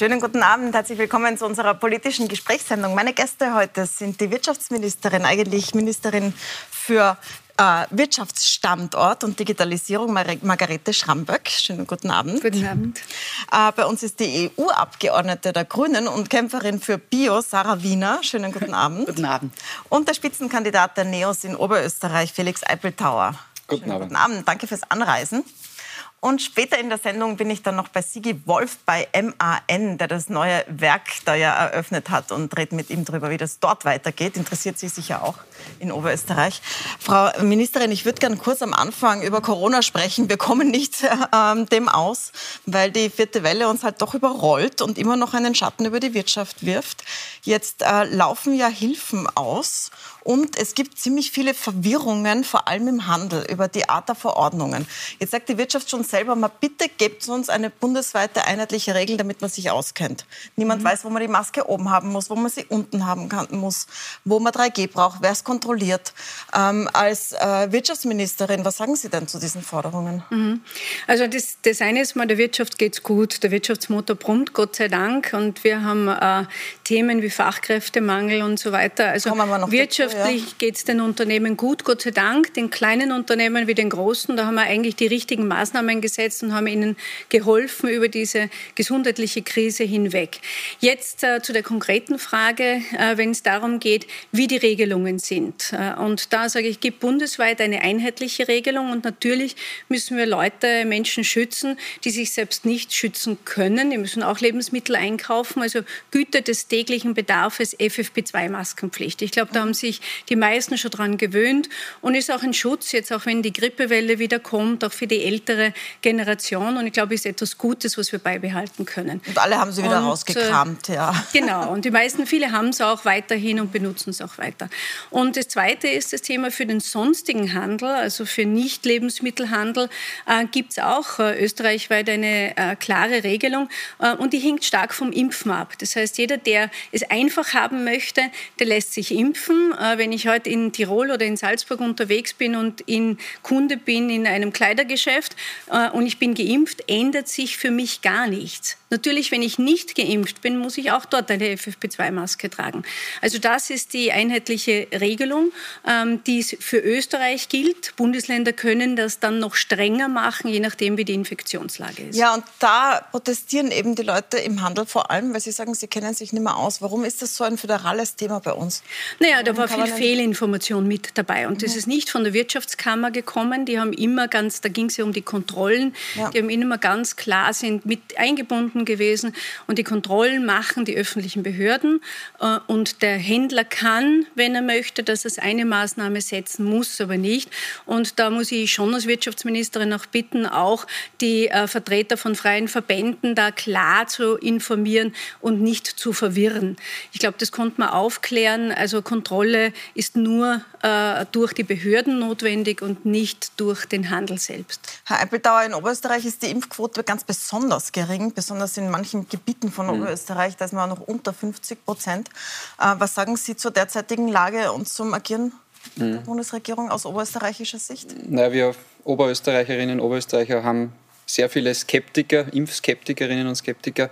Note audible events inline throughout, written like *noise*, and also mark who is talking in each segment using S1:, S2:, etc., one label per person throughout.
S1: Schönen guten Abend, herzlich willkommen zu unserer politischen Gesprächssendung. Meine Gäste heute sind die Wirtschaftsministerin, eigentlich Ministerin für äh, Wirtschaftsstandort und Digitalisierung, Mar Margarete Schramböck. Schönen guten Abend.
S2: Guten Abend.
S1: Äh, bei uns ist die EU-Abgeordnete der Grünen und Kämpferin für Bio, Sarah Wiener. Schönen guten Abend.
S2: guten Abend.
S1: Und der Spitzenkandidat der NEOS in Oberösterreich, Felix Eipeltauer.
S3: Guten Schönen Abend.
S1: Guten Abend. Danke fürs Anreisen. Und später in der Sendung bin ich dann noch bei Sigi Wolf bei MAN, der das neue Werk da ja eröffnet hat und rede mit ihm darüber, wie das dort weitergeht. Interessiert Sie sicher auch in Oberösterreich. Frau Ministerin, ich würde gerne kurz am Anfang über Corona sprechen. Wir kommen nicht *laughs* äh, dem aus, weil die vierte Welle uns halt doch überrollt und immer noch einen Schatten über die Wirtschaft wirft. Jetzt äh, laufen ja Hilfen aus und es gibt ziemlich viele Verwirrungen, vor allem im Handel, über die Art der Verordnungen. Jetzt sagt die Wirtschaft schon selber mal, bitte gebt uns eine bundesweite einheitliche Regel, damit man sich auskennt. Niemand mhm. weiß, wo man die Maske oben haben muss, wo man sie unten haben kann, muss, wo man 3G braucht, wer es kontrolliert. Ähm, als äh, Wirtschaftsministerin, was sagen Sie denn zu diesen Forderungen?
S2: Mhm. Also das, das eine ist mal, der Wirtschaft geht es gut, der Wirtschaftsmotor brummt, Gott sei Dank. Und wir haben äh, Themen wie Fachkräftemangel und so weiter. Also wirtschaftlich ja. geht es den Unternehmen gut, Gott sei Dank. Den kleinen Unternehmen wie den großen, da haben wir eigentlich die richtigen Maßnahmen gesetzt und haben ihnen geholfen über diese gesundheitliche Krise hinweg. Jetzt äh, zu der konkreten Frage, äh, wenn es darum geht, wie die Regelungen sind. Äh, und da sage ich, gibt bundesweit eine einheitliche Regelung und natürlich müssen wir Leute, Menschen schützen, die sich selbst nicht schützen können. Die müssen auch Lebensmittel einkaufen, also Güter des täglichen Bedarfs FFP2-Maskenpflicht. Ich glaube, da haben sich die meisten schon dran gewöhnt und ist auch ein Schutz, jetzt auch wenn die Grippewelle wieder kommt, auch für die ältere Generation. Und ich glaube, ist etwas Gutes, was wir beibehalten können.
S1: Und alle haben sie wieder und, rausgekramt, ja. *laughs*
S2: Genau. Und die meisten, viele haben es auch weiterhin und benutzen es auch weiter. Und das Zweite ist das Thema für den sonstigen Handel, also für Nicht-Lebensmittelhandel, äh, gibt es auch äh, österreichweit eine äh, klare Regelung. Äh, und die hinkt stark vom Impfen ab. Das heißt, jeder, der es einfach haben möchte, der lässt sich impfen. Äh, wenn ich heute in Tirol oder in Salzburg unterwegs bin und in Kunde bin in einem Kleidergeschäft äh, und ich bin geimpft, ändert sich für mich gar nichts. Natürlich, wenn ich nicht geimpft bin, muss ich auch dort eine FFP2-Maske tragen. Also das ist die einheitliche Regelung, ähm, die für Österreich gilt. Bundesländer können das dann noch strenger machen, je nachdem, wie die Infektionslage ist.
S1: Ja, und da protestieren eben die Leute im Handel vor allem, weil sie sagen, sie kennen sich nicht mehr aus. Warum ist das so ein föderales Thema bei uns?
S2: Naja, da war viel Fehlinformation mit dabei. Und mhm. das ist nicht von der Wirtschaftskammer gekommen. Die haben immer ganz, da ging es ja um die Kontrollen, ja. die haben immer ganz klar sind mit eingebunden gewesen. Und die Kontrollen machen die öffentlichen Behörden. Äh, und der Händler kann, wenn er möchte, dass es eine Maßnahme setzen muss, aber nicht. Und da muss ich schon als Wirtschaftsministerin auch bitten, auch die äh, Vertreter von freien Verbänden da klar zu informieren und nicht zu verwirren. Ich glaube, das konnte man aufklären. Also Kontrolle ist nur äh, durch die Behörden notwendig und nicht durch den Handel selbst.
S1: Herr Eipeltauer, in Oberösterreich ist die Impfquote ganz besonders gering, besonders in manchen Gebieten von mhm. Oberösterreich. Da ist man noch unter 50 Prozent. Äh, was sagen Sie zur derzeitigen Lage und zum Agieren mhm. der Bundesregierung aus oberösterreichischer Sicht?
S3: Na, wir Oberösterreicherinnen und Oberösterreicher haben sehr viele Skeptiker, Impfskeptikerinnen und Skeptiker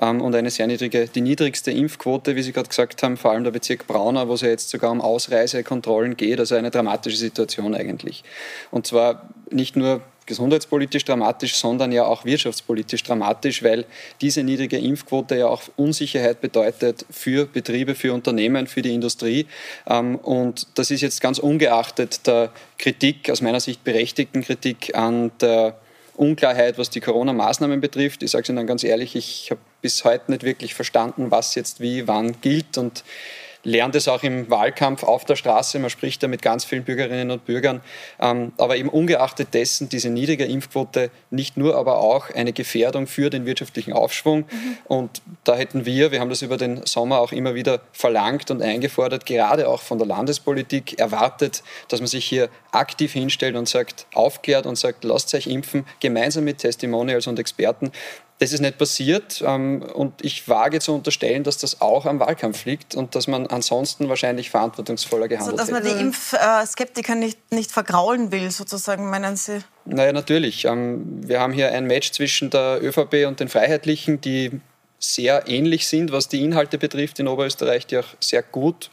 S3: ähm, und eine sehr niedrige, die niedrigste Impfquote, wie Sie gerade gesagt haben, vor allem der Bezirk Braunau, wo es ja jetzt sogar um Ausreisekontrollen geht, also eine dramatische Situation eigentlich. Und zwar nicht nur gesundheitspolitisch dramatisch, sondern ja auch wirtschaftspolitisch dramatisch, weil diese niedrige Impfquote ja auch Unsicherheit bedeutet für Betriebe, für Unternehmen, für die Industrie. Ähm, und das ist jetzt ganz ungeachtet der Kritik, aus meiner Sicht berechtigten Kritik an der Unklarheit, was die Corona-Maßnahmen betrifft. Ich sage es Ihnen ganz ehrlich, ich habe bis heute nicht wirklich verstanden, was jetzt wie wann gilt und lernt es auch im Wahlkampf auf der Straße. Man spricht da mit ganz vielen Bürgerinnen und Bürgern. Ähm, aber eben ungeachtet dessen, diese niedrige Impfquote nicht nur, aber auch eine Gefährdung für den wirtschaftlichen Aufschwung. Mhm. Und da hätten wir, wir haben das über den Sommer auch immer wieder verlangt und eingefordert, gerade auch von der Landespolitik erwartet, dass man sich hier aktiv hinstellt und sagt, aufklärt und sagt, lasst euch impfen, gemeinsam mit Testimonials und Experten. Das ist nicht passiert ähm, und ich wage zu unterstellen, dass das auch am Wahlkampf liegt und dass man ansonsten wahrscheinlich verantwortungsvoller gehandelt
S1: also, dass man die Impfskeptiker nicht, nicht vergraulen will, sozusagen, meinen Sie?
S3: Naja, natürlich. Ähm, wir haben hier ein Match zwischen der ÖVP und den Freiheitlichen, die sehr ähnlich sind, was die Inhalte betrifft in Oberösterreich, die auch sehr gut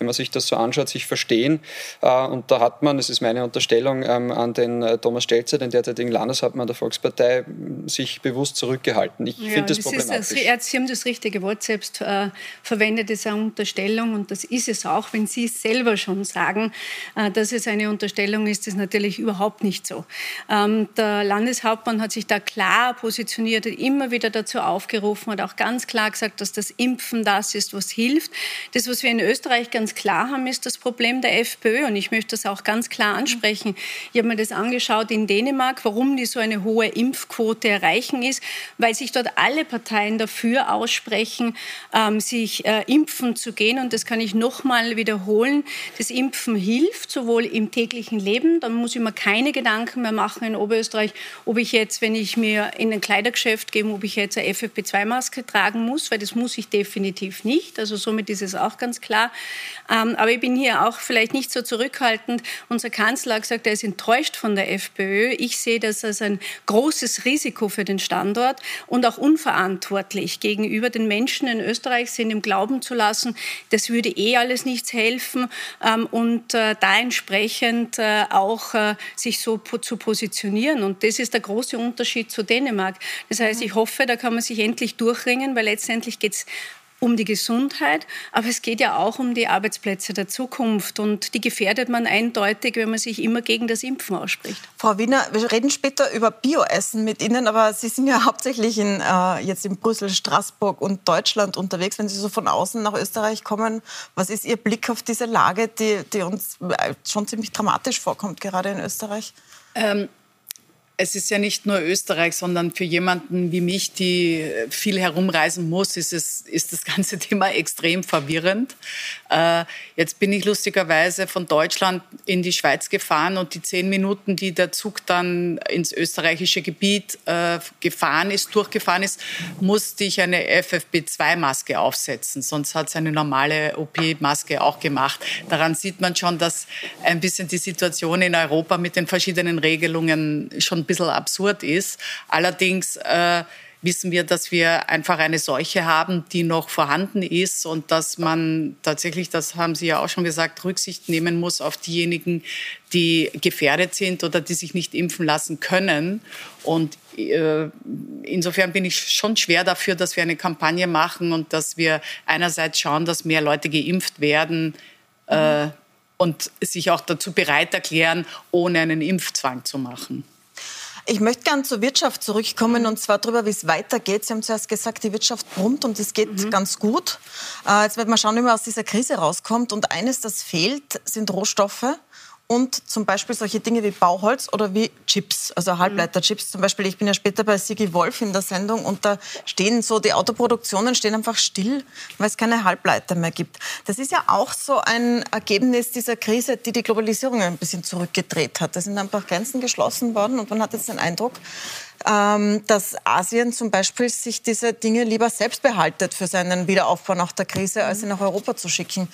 S3: wenn man sich das so anschaut, sich verstehen. Äh, und da hat man, das ist meine Unterstellung, ähm, an den äh, Thomas Stelzer, den derzeitigen Landeshauptmann der Volkspartei, sich bewusst zurückgehalten. Ich ja, finde das, das problematisch.
S2: Ist, Sie haben das richtige Wort selbst äh, verwendet, ist eine Unterstellung und das ist es auch, wenn Sie es selber schon sagen, äh, dass es eine Unterstellung ist, ist natürlich überhaupt nicht so. Ähm, der Landeshauptmann hat sich da klar positioniert, hat immer wieder dazu aufgerufen, hat auch ganz klar gesagt, dass das Impfen das ist, was hilft. Das, was wir in Österreich ganz ganz klar haben, ist das Problem der FPÖ. Und ich möchte das auch ganz klar ansprechen. Ich habe mir das angeschaut in Dänemark, warum die so eine hohe Impfquote erreichen ist, weil sich dort alle Parteien dafür aussprechen, ähm, sich äh, impfen zu gehen. Und das kann ich noch mal wiederholen. Das Impfen hilft, sowohl im täglichen Leben, dann muss ich mir keine Gedanken mehr machen in Oberösterreich, ob ich jetzt, wenn ich mir in ein Kleidergeschäft gehe, ob ich jetzt eine FFP2-Maske tragen muss, weil das muss ich definitiv nicht. Also somit ist es auch ganz klar. Ähm, aber ich bin hier auch vielleicht nicht so zurückhaltend. Unser Kanzler hat gesagt, er ist enttäuscht von der FPÖ. Ich sehe das als ein großes Risiko für den Standort und auch unverantwortlich gegenüber den Menschen in Österreich, sind im Glauben zu lassen, das würde eh alles nichts helfen ähm, und äh, da entsprechend äh, auch äh, sich so zu positionieren. Und das ist der große Unterschied zu Dänemark. Das heißt, ich hoffe, da kann man sich endlich durchringen, weil letztendlich geht es um die Gesundheit, aber es geht ja auch um die Arbeitsplätze der Zukunft und die gefährdet man eindeutig, wenn man sich immer gegen das Impfen ausspricht.
S1: Frau Wiener, wir reden später über Bioessen mit Ihnen, aber Sie sind ja *laughs* hauptsächlich in, äh, jetzt in Brüssel, Straßburg und Deutschland unterwegs. Wenn Sie so von außen nach Österreich kommen, was ist Ihr Blick auf diese Lage, die, die uns äh, schon ziemlich dramatisch vorkommt, gerade in Österreich? Ähm,
S4: es ist ja nicht nur Österreich, sondern für jemanden wie mich, die viel herumreisen muss, ist, es, ist das ganze *laughs* Thema extrem verwirrend. Äh, jetzt bin ich lustigerweise von Deutschland in die Schweiz gefahren und die zehn Minuten, die der Zug dann ins österreichische Gebiet äh, gefahren ist, durchgefahren ist, musste ich eine FFP2-Maske aufsetzen. Sonst hat es eine normale OP-Maske auch gemacht. Daran sieht man schon, dass ein bisschen die Situation in Europa mit den verschiedenen Regelungen schon bisschen absurd ist. Allerdings äh, wissen wir, dass wir einfach eine Seuche haben, die noch vorhanden ist und dass man tatsächlich, das haben Sie ja auch schon gesagt, Rücksicht nehmen muss auf diejenigen, die gefährdet sind oder die sich nicht impfen lassen können. Und äh, insofern bin ich schon schwer dafür, dass wir eine Kampagne machen und dass wir einerseits schauen, dass mehr Leute geimpft werden. Äh, und sich auch dazu bereit erklären, ohne einen Impfzwang zu machen.
S1: Ich möchte gerne zur Wirtschaft zurückkommen und zwar darüber, wie es weitergeht. Sie haben zuerst gesagt, die Wirtschaft brummt und es geht mhm. ganz gut. Äh, jetzt wird man schauen, wie man aus dieser Krise rauskommt. Und eines, das fehlt, sind Rohstoffe und zum Beispiel solche Dinge wie Bauholz oder wie Chips, also Halbleiterchips. Zum Beispiel, ich bin ja später bei Sigi Wolf in der Sendung und da stehen so, die Autoproduktionen stehen einfach still, weil es keine Halbleiter mehr gibt. Das ist ja auch so ein Ergebnis dieser Krise, die die Globalisierung ein bisschen zurückgedreht hat. Da sind einfach Grenzen geschlossen worden und man hat jetzt den Eindruck, ähm, dass Asien zum Beispiel sich diese Dinge lieber selbst behaltet für seinen Wiederaufbau nach der Krise, als sie nach Europa zu schicken.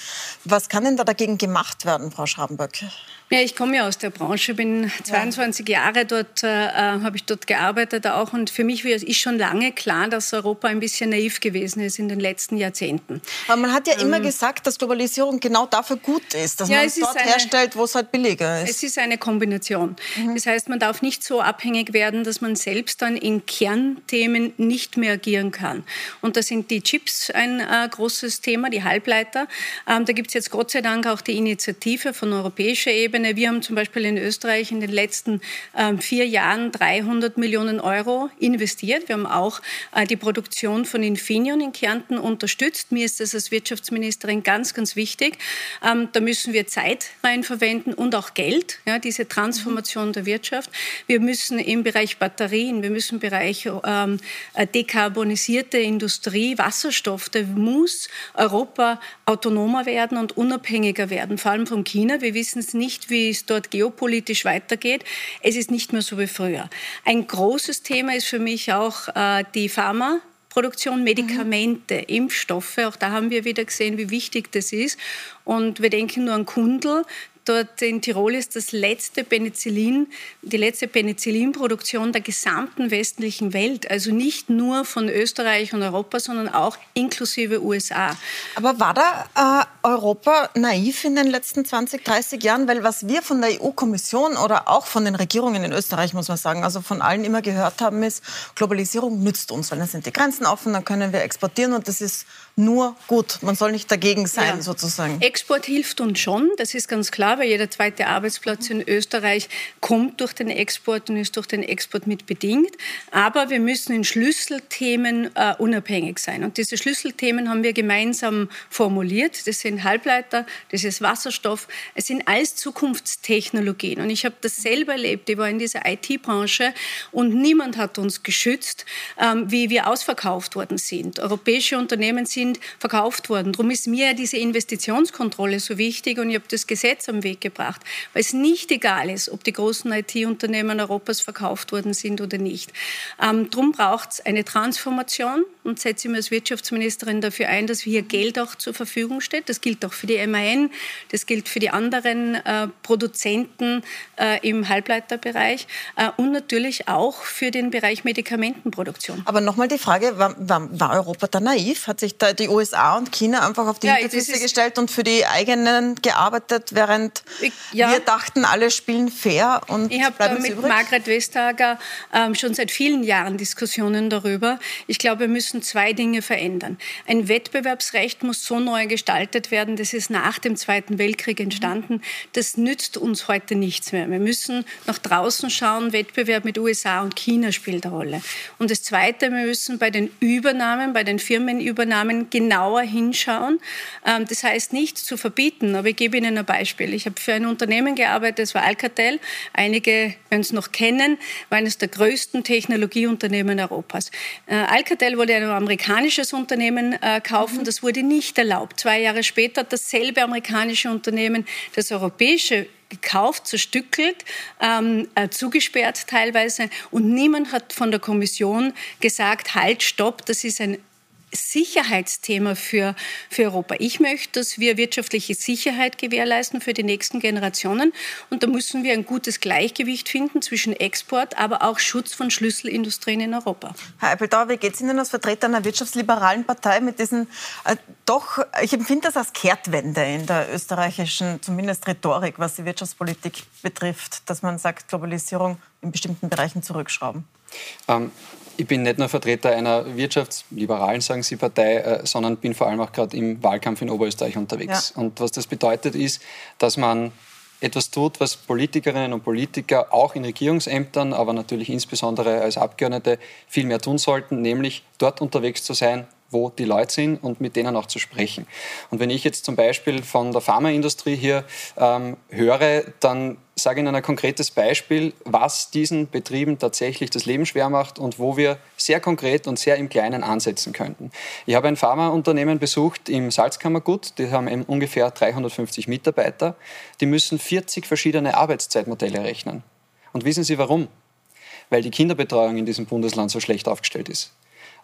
S1: Was kann denn da dagegen gemacht werden, Frau Schrabenböck?
S2: Ja, ich komme ja aus der Branche, bin 22 ja. Jahre dort, äh, äh, habe ich dort gearbeitet auch und für mich ist schon lange klar, dass Europa ein bisschen naiv gewesen ist in den letzten Jahrzehnten.
S1: Aber man hat ja ähm, immer gesagt, dass Globalisierung genau dafür gut ist, dass ja, man es dort eine, herstellt, wo es halt billiger ist.
S2: Es ist eine Kombination. Mhm. Das heißt, man darf nicht so abhängig werden, dass man selbst dann in Kernthemen nicht mehr agieren kann. Und da sind die Chips ein äh, großes Thema, die Halbleiter. Ähm, da gibt es jetzt Gott sei Dank auch die Initiative von europäischer Ebene. Wir haben zum Beispiel in Österreich in den letzten ähm, vier Jahren 300 Millionen Euro investiert. Wir haben auch äh, die Produktion von Infineon in Kärnten unterstützt. Mir ist das als Wirtschaftsministerin ganz, ganz wichtig. Ähm, da müssen wir Zeit rein verwenden und auch Geld, ja, diese Transformation der Wirtschaft. Wir müssen im Bereich Batterien, wir müssen im Bereich ähm, äh, dekarbonisierte Industrie, Wasserstoff, da muss Europa autonomer werden und unabhängiger werden, vor allem von China. Wir wissen es nicht, wie es dort geopolitisch weitergeht. Es ist nicht mehr so wie früher. Ein großes Thema ist für mich auch äh, die Pharma. Produktion, Medikamente, mhm. Impfstoffe. Auch da haben wir wieder gesehen, wie wichtig das ist. Und wir denken nur an Kundl, dort in Tirol ist das letzte Penicillin, die letzte Penicillinproduktion der gesamten westlichen Welt. Also nicht nur von Österreich und Europa, sondern auch inklusive USA.
S1: Aber war da äh, Europa naiv in den letzten 20, 30 Jahren? Weil was wir von der EU-Kommission oder auch von den Regierungen in Österreich, muss man sagen, also von allen immer gehört haben, ist, Globalisierung nützt uns, weil dann sind die Grenzen offen, dann können wir exportieren und das ist nur gut. Man soll nicht dagegen sein, ja. sozusagen.
S2: Export hilft uns schon, das ist ganz klar, weil jeder zweite Arbeitsplatz in Österreich kommt durch den Export und ist durch den Export mit bedingt. Aber wir müssen in Schlüsselthemen äh, unabhängig sein. Und diese Schlüsselthemen haben wir gemeinsam formuliert. Das sind Halbleiter, das ist Wasserstoff, es sind alles Zukunftstechnologien. Und ich habe das selber erlebt. Ich war in dieser IT-Branche und niemand hat uns geschützt, ähm, wie wir ausverkauft worden sind. Europäische Unternehmen sind sind verkauft worden. Darum ist mir diese Investitionskontrolle so wichtig und ich habe das Gesetz am Weg gebracht, weil es nicht egal ist, ob die großen IT-Unternehmen Europas verkauft worden sind oder nicht. Ähm, darum braucht es eine Transformation und setze mich als Wirtschaftsministerin dafür ein, dass hier Geld auch zur Verfügung steht. Das gilt auch für die MAN, das gilt für die anderen äh, Produzenten äh, im Halbleiterbereich äh, und natürlich auch für den Bereich Medikamentenproduktion.
S1: Aber nochmal die Frage, war, war, war Europa da naiv? Hat sich da die USA und China einfach auf die ja, Hinterfüße gestellt und für die eigenen gearbeitet, während ich, ja. wir dachten, alle spielen fair und
S2: Ich habe mit übrig? Margret Vestager ähm, schon seit vielen Jahren Diskussionen darüber. Ich glaube, wir müssen zwei Dinge verändern. Ein Wettbewerbsrecht muss so neu gestaltet werden, das ist nach dem Zweiten Weltkrieg entstanden. Das nützt uns heute nichts mehr. Wir müssen nach draußen schauen, Wettbewerb mit USA und China spielt eine Rolle. Und das Zweite, wir müssen bei den Übernahmen, bei den Firmenübernahmen genauer hinschauen. Ähm, das heißt nicht zu verbieten, aber ich gebe Ihnen ein Beispiel. Ich habe für ein Unternehmen gearbeitet, das war Alcatel. Einige werden es noch kennen, war eines der größten Technologieunternehmen Europas. Äh, Alcatel wollte ein amerikanisches Unternehmen äh, kaufen, das wurde nicht erlaubt. Zwei Jahre später hat dasselbe amerikanische Unternehmen das europäische gekauft, zerstückelt, ähm, äh, zugesperrt teilweise. Und niemand hat von der Kommission gesagt, halt, stopp, das ist ein Sicherheitsthema für, für Europa. Ich möchte, dass wir wirtschaftliche Sicherheit gewährleisten für die nächsten Generationen. Und da müssen wir ein gutes Gleichgewicht finden zwischen Export, aber auch Schutz von Schlüsselindustrien in Europa.
S1: Herr Eippeldauer, wie geht es Ihnen als Vertreter einer wirtschaftsliberalen Partei mit diesen äh, doch, ich empfinde das als Kehrtwende in der österreichischen, zumindest Rhetorik, was die Wirtschaftspolitik betrifft, dass man sagt, Globalisierung in bestimmten Bereichen zurückschrauben?
S3: Ähm, ich bin nicht nur Vertreter einer wirtschaftsliberalen, sagen Sie, Partei, äh, sondern bin vor allem auch gerade im Wahlkampf in Oberösterreich unterwegs. Ja. Und was das bedeutet, ist, dass man etwas tut, was Politikerinnen und Politiker auch in Regierungsämtern, aber natürlich insbesondere als Abgeordnete viel mehr tun sollten, nämlich dort unterwegs zu sein, wo die Leute sind und mit denen auch zu sprechen. Und wenn ich jetzt zum Beispiel von der Pharmaindustrie hier ähm, höre, dann sage Ihnen ein konkretes Beispiel, was diesen Betrieben tatsächlich das Leben schwer macht und wo wir sehr konkret und sehr im Kleinen ansetzen könnten. Ich habe ein Pharmaunternehmen besucht im Salzkammergut, die haben ungefähr 350 Mitarbeiter, die müssen 40 verschiedene Arbeitszeitmodelle rechnen. Und wissen Sie warum? Weil die Kinderbetreuung in diesem Bundesland so schlecht aufgestellt ist.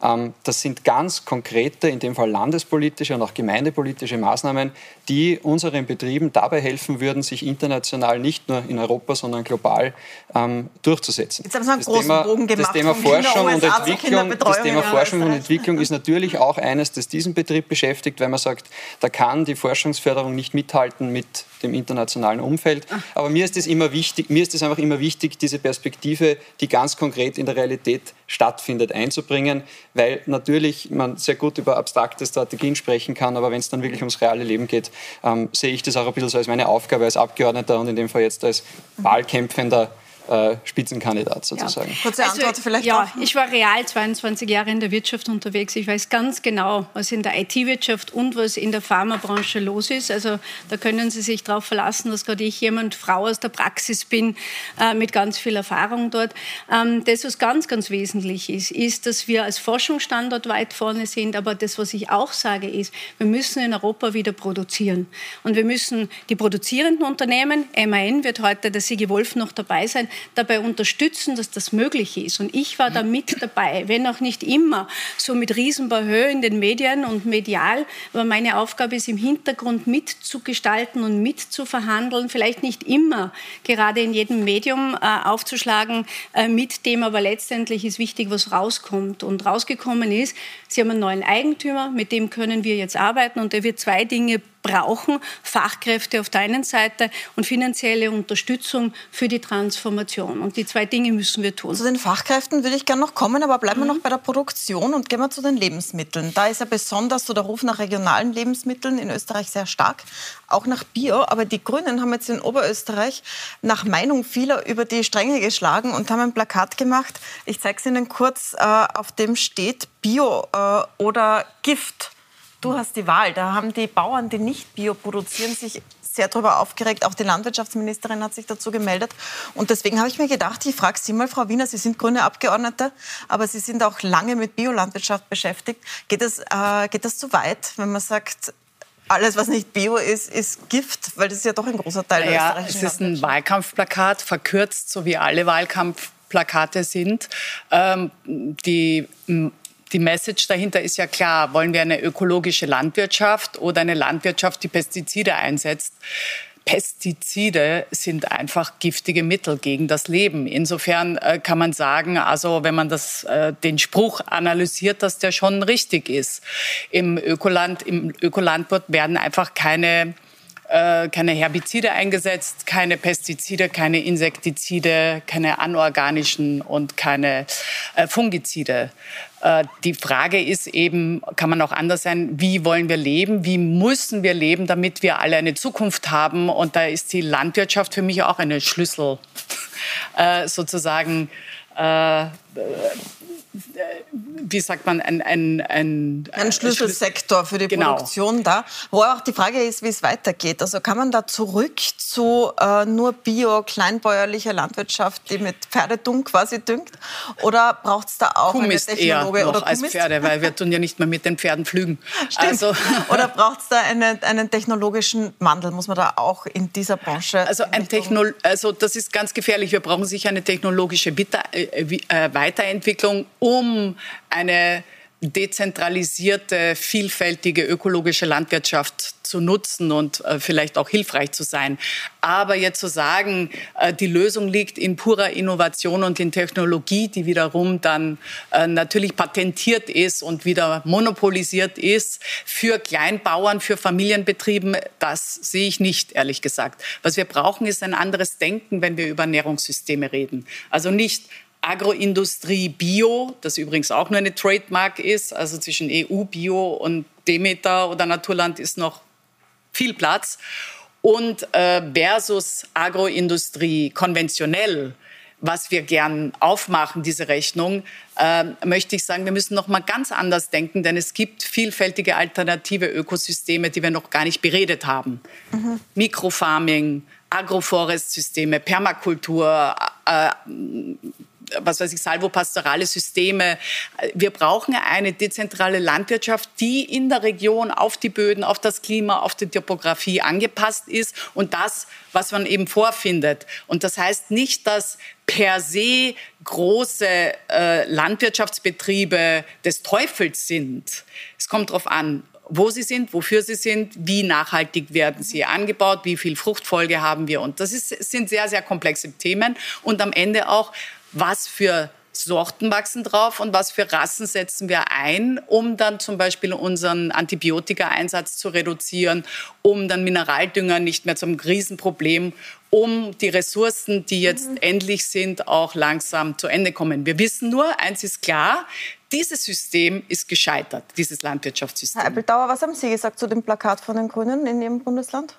S3: Ähm, das sind ganz konkrete, in dem Fall landespolitische und auch gemeindepolitische Maßnahmen, die unseren Betrieben dabei helfen würden, sich international nicht nur in Europa, sondern global ähm, durchzusetzen.
S1: Jetzt haben Sie einen das großen Thema, Bogen gemacht.
S3: Das Thema Forschung und Entwicklung, das Thema Forschung und Entwicklung ist natürlich auch eines, das diesen Betrieb beschäftigt, weil man sagt, da kann die Forschungsförderung nicht mithalten mit dem internationalen Umfeld. Ah. Aber mir ist es immer wichtig, mir ist es einfach immer wichtig, diese Perspektive, die ganz konkret in der Realität stattfindet, einzubringen, weil natürlich man sehr gut über abstrakte Strategien sprechen kann, aber wenn es dann wirklich ums reale Leben geht, ähm, sehe ich das auch ein bisschen so als meine Aufgabe als Abgeordneter und in dem Fall jetzt als Wahlkämpfender äh, Spitzenkandidat sozusagen. Ja.
S2: Kurze also, Antwort vielleicht Ja, auch. ich war real 22 Jahre in der Wirtschaft unterwegs. Ich weiß ganz genau, was in der IT-Wirtschaft und was in der Pharmabranche los ist. Also da können Sie sich darauf verlassen, dass gerade ich jemand, Frau aus der Praxis bin, äh, mit ganz viel Erfahrung dort. Ähm, das, was ganz, ganz wesentlich ist, ist, dass wir als Forschungsstandort weit vorne sind. Aber das, was ich auch sage, ist, wir müssen in Europa wieder produzieren. Und wir müssen die produzierenden Unternehmen, MAN wird heute der Sigi Wolf noch dabei sein, dabei unterstützen, dass das möglich ist. Und ich war da mit dabei, wenn auch nicht immer so mit Riesenbahö in den Medien und medial. Aber meine Aufgabe ist im Hintergrund mitzugestalten und mitzuverhandeln, vielleicht nicht immer gerade in jedem Medium äh, aufzuschlagen äh, mit dem, aber letztendlich ist wichtig, was rauskommt. Und rausgekommen ist, Sie haben einen neuen Eigentümer, mit dem können wir jetzt arbeiten und der wird zwei Dinge brauchen Fachkräfte auf der einen Seite und finanzielle Unterstützung für die Transformation. Und die zwei Dinge müssen wir tun.
S1: Zu den Fachkräften würde ich gerne noch kommen, aber bleiben wir mhm. noch bei der Produktion und gehen wir zu den Lebensmitteln. Da ist ja besonders so der Ruf nach regionalen Lebensmitteln in Österreich sehr stark, auch nach Bio. Aber die Grünen haben jetzt in Oberösterreich nach Meinung vieler über die Stränge geschlagen und haben ein Plakat gemacht. Ich zeige es Ihnen kurz, äh, auf dem steht Bio äh, oder Gift. Du hast die Wahl. Da haben die Bauern, die nicht Bio produzieren, sich sehr darüber aufgeregt. Auch die Landwirtschaftsministerin hat sich dazu gemeldet. Und deswegen habe ich mir gedacht, ich frage Sie mal, Frau Wiener, Sie sind grüne Abgeordnete, aber Sie sind auch lange mit Biolandwirtschaft beschäftigt. Geht das, äh, geht das zu weit, wenn man sagt, alles, was nicht Bio ist, ist Gift, weil das ist ja doch ein großer Teil der
S4: ja, Es ist ein Wahlkampfplakat, verkürzt, so wie alle Wahlkampfplakate sind. Ähm, die die Message dahinter ist ja klar, wollen wir eine ökologische Landwirtschaft oder eine Landwirtschaft, die Pestizide einsetzt? Pestizide sind einfach giftige Mittel gegen das Leben. Insofern äh, kann man sagen, also wenn man das, äh, den Spruch analysiert, dass der schon richtig ist. Im Ökoland, im Ökolandwirt werden einfach keine äh, keine Herbizide eingesetzt, keine Pestizide, keine Insektizide, keine anorganischen und keine Fungizide. Äh, die Frage ist eben, kann man auch anders sein, wie wollen wir leben, wie müssen wir leben, damit wir alle eine Zukunft haben. Und da ist die Landwirtschaft für mich auch eine Schlüssel, *laughs* äh, sozusagen äh, wie sagt man, ein, ein,
S1: ein, ein Schlüsselsektor für die genau. Produktion da. Wo auch die Frage ist, wie es weitergeht. Also kann man da zurück zu äh, nur bio, kleinbäuerlicher Landwirtschaft, die mit Pferdedung quasi düngt? Oder braucht es da auch
S4: Kuhmist eine Technologie? Eher noch oder als Pferde, weil wir tun ja nicht mehr mit den Pferden flügen. *laughs*
S1: Stimmt. Also. *laughs* Oder braucht es da eine, einen technologischen Wandel? Muss man da auch in dieser Branche...
S4: Also, ein Techno also das ist ganz gefährlich. Wir brauchen sicher eine technologische äh, äh, Weiterentwicklung, um eine dezentralisierte, vielfältige ökologische Landwirtschaft zu nutzen und äh, vielleicht auch hilfreich zu sein. Aber jetzt zu sagen, äh, die Lösung liegt in purer Innovation und in Technologie, die wiederum dann äh, natürlich patentiert ist und wieder monopolisiert ist für Kleinbauern, für Familienbetrieben, das sehe ich nicht, ehrlich gesagt. Was wir brauchen, ist ein anderes Denken, wenn wir über Ernährungssysteme reden. Also nicht Agroindustrie Bio, das übrigens auch nur eine Trademark ist, also zwischen EU Bio und Demeter oder Naturland ist noch viel Platz. Und äh, versus Agroindustrie konventionell, was wir gern aufmachen, diese Rechnung, äh, möchte ich sagen, wir müssen noch mal ganz anders denken, denn es gibt vielfältige alternative Ökosysteme, die wir noch gar nicht beredet haben. Mhm. Mikrofarming, Agroforestsysteme, Permakultur, äh, was weiß ich, salvopastorale Systeme. Wir brauchen eine dezentrale Landwirtschaft, die in der Region auf die Böden, auf das Klima, auf die Topografie angepasst ist und das, was man eben vorfindet. Und das heißt nicht, dass per se große äh, Landwirtschaftsbetriebe des Teufels sind. Es kommt darauf an, wo sie sind, wofür sie sind, wie nachhaltig werden sie angebaut, wie viel Fruchtfolge haben wir. Und das ist, sind sehr, sehr komplexe Themen. Und am Ende auch, was für Sorten wachsen drauf und was für Rassen setzen wir ein, um dann zum Beispiel unseren Antibiotika-Einsatz zu reduzieren, um dann Mineraldünger nicht mehr zum Riesenproblem, um die Ressourcen, die jetzt mhm. endlich sind, auch langsam zu Ende kommen. Wir wissen nur, eins ist klar, dieses System ist gescheitert, dieses Landwirtschaftssystem.
S1: Herr Eppeltauer, was haben Sie gesagt zu dem Plakat von den Grünen in Ihrem Bundesland?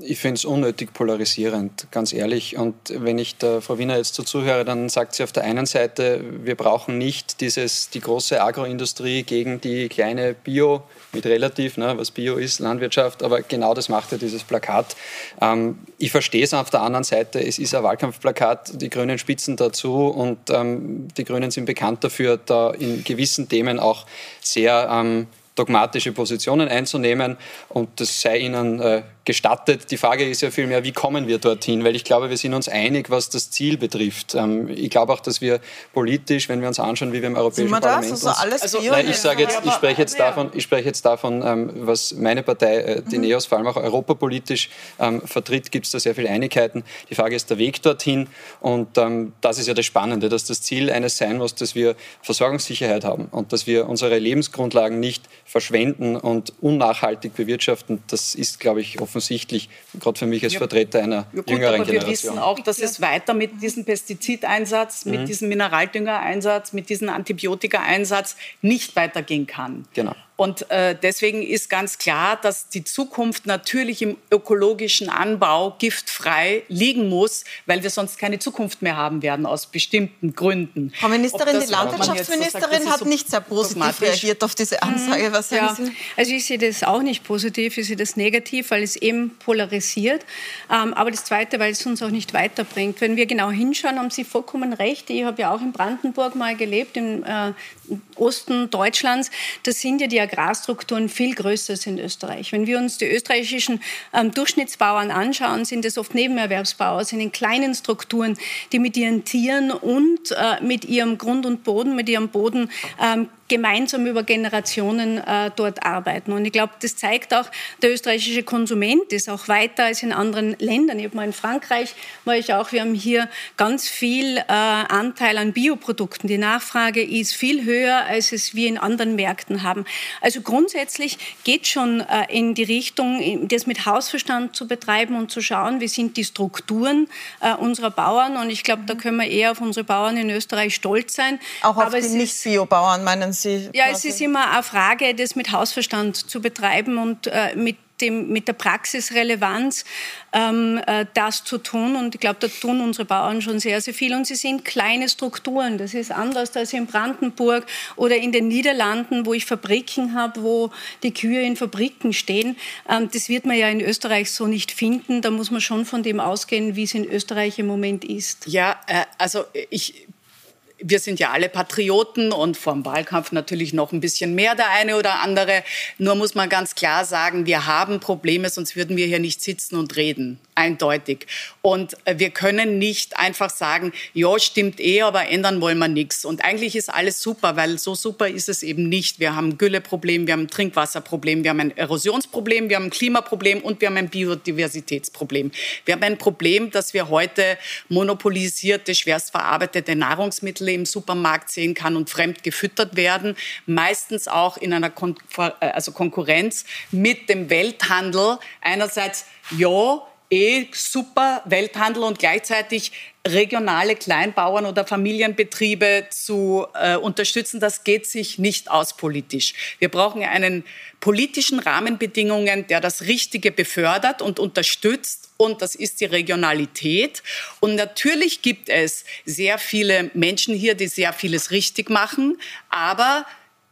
S3: Ich finde es unnötig polarisierend, ganz ehrlich. Und wenn ich der Frau Wiener jetzt so zuhöre, dann sagt sie auf der einen Seite, wir brauchen nicht dieses, die große Agroindustrie gegen die kleine Bio, mit relativ, ne, was Bio ist, Landwirtschaft, aber genau das macht ja dieses Plakat. Ähm, ich verstehe es auf der anderen Seite, es ist ein Wahlkampfplakat, die Grünen spitzen dazu und ähm, die Grünen sind bekannt dafür, da in gewissen Themen auch sehr ähm, dogmatische Positionen einzunehmen. Und das sei ihnen äh, gestattet. Die Frage ist ja vielmehr, wie kommen wir dorthin? Weil ich glaube, wir sind uns einig, was das Ziel betrifft. Ähm, ich glaube auch, dass wir politisch, wenn wir uns anschauen, wie wir im Europäischen wir Parlament das? Also alles also, nein, ich sage jetzt, ich spreche jetzt davon, ich spreche jetzt davon, ähm, was meine Partei, äh, die mhm. NEOS, vor allem auch europapolitisch ähm, vertritt, gibt es da sehr viele Einigkeiten. Die Frage ist der Weg dorthin und ähm, das ist ja das Spannende, dass das Ziel eines sein muss, dass wir Versorgungssicherheit haben und dass wir unsere Lebensgrundlagen nicht verschwenden und unnachhaltig bewirtschaften. Das ist, glaube ich, offensichtlich, gerade für mich als Vertreter einer ja, gut, jüngeren aber
S4: Generation. Wir wissen auch, dass es weiter mit diesem Pestizideinsatz, mit mhm. diesem Mineraldüngereinsatz, mit diesem Antibiotikaeinsatz nicht weitergehen kann.
S3: Genau.
S4: Und äh, deswegen ist ganz klar, dass die Zukunft natürlich im ökologischen Anbau giftfrei liegen muss, weil wir sonst keine Zukunft mehr haben werden aus bestimmten Gründen.
S1: Frau Ministerin, die Landwirtschaftsministerin sagt, hat nicht sehr positiv reagiert auf diese Ansage.
S2: Was sagen ja. Sie? Also ich sehe das auch nicht positiv, ich sehe das negativ, weil es eben polarisiert. Ähm, aber das Zweite, weil es uns auch nicht weiterbringt. Wenn wir genau hinschauen, haben Sie vollkommen recht. Ich habe ja auch in Brandenburg mal gelebt, im äh, Osten Deutschlands. Das sind ja die Agrarstrukturen viel größer als in Österreich. Wenn wir uns die österreichischen ähm, Durchschnittsbauern anschauen, sind es oft Nebenerwerbsbauer, sind in kleinen Strukturen, die mit ihren Tieren und äh, mit ihrem Grund und Boden, mit ihrem Boden ähm, gemeinsam über Generationen äh, dort arbeiten. Und ich glaube, das zeigt auch, der österreichische Konsument ist auch weiter als in anderen Ländern. Ich habe mal in Frankreich, war ich auch, wir haben hier ganz viel äh, Anteil an Bioprodukten. Die Nachfrage ist viel höher, als es wir in anderen Märkten haben. Also grundsätzlich geht schon äh, in die Richtung, das mit Hausverstand zu betreiben und zu schauen, wie sind die Strukturen äh, unserer Bauern. Und ich glaube, da können wir eher auf unsere Bauern in Österreich stolz sein.
S1: Auch auf Aber die Nicht-Bio-Bauern, meinen Sie?
S2: Ja, es ist immer eine Frage, das mit Hausverstand zu betreiben und äh, mit dem, mit der Praxisrelevanz ähm, äh, das zu tun. Und ich glaube, da tun unsere Bauern schon sehr, sehr viel. Und sie sind kleine Strukturen. Das ist anders als in Brandenburg oder in den Niederlanden, wo ich Fabriken habe, wo die Kühe in Fabriken stehen. Ähm, das wird man ja in Österreich so nicht finden. Da muss man schon von dem ausgehen, wie es in Österreich im Moment ist.
S4: Ja, äh, also ich wir sind ja alle Patrioten und vor dem Wahlkampf natürlich noch ein bisschen mehr der eine oder andere. Nur muss man ganz klar sagen, wir haben Probleme, sonst würden wir hier nicht sitzen und reden eindeutig. Und äh, wir können nicht einfach sagen, ja, stimmt eh, aber ändern wollen wir nichts. Und eigentlich ist alles super, weil so super ist es eben nicht. Wir haben ein Gülleproblem, wir haben ein Trinkwasserproblem, wir haben ein Erosionsproblem, wir haben ein Klimaproblem und wir haben ein Biodiversitätsproblem. Wir haben ein Problem, dass wir heute monopolisierte, schwerst verarbeitete Nahrungsmittel im Supermarkt sehen kann und fremd gefüttert werden, meistens auch in einer Kon äh, also Konkurrenz mit dem Welthandel. Einerseits ja, eh super Welthandel und gleichzeitig regionale Kleinbauern oder Familienbetriebe zu äh, unterstützen, das geht sich nicht aus politisch. Wir brauchen einen politischen Rahmenbedingungen, der das Richtige befördert und unterstützt. Und das ist die Regionalität. Und natürlich gibt es sehr viele Menschen hier, die sehr vieles richtig machen. Aber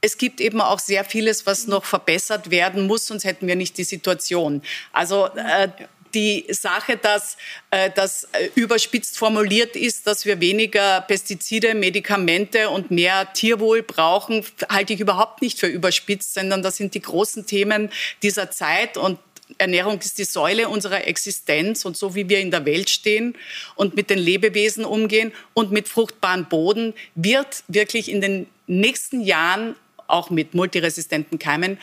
S4: es gibt eben auch sehr vieles, was noch verbessert werden muss, sonst hätten wir nicht die Situation. Also äh, die Sache, dass äh, das äh, überspitzt formuliert ist, dass wir weniger Pestizide, Medikamente und mehr Tierwohl brauchen, halte ich überhaupt nicht für überspitzt, sondern das sind die großen Themen dieser Zeit und Ernährung ist die Säule unserer Existenz und so wie wir in der Welt stehen und mit den Lebewesen umgehen und mit fruchtbaren Boden wird wirklich in den nächsten Jahren auch mit multiresistenten Keimen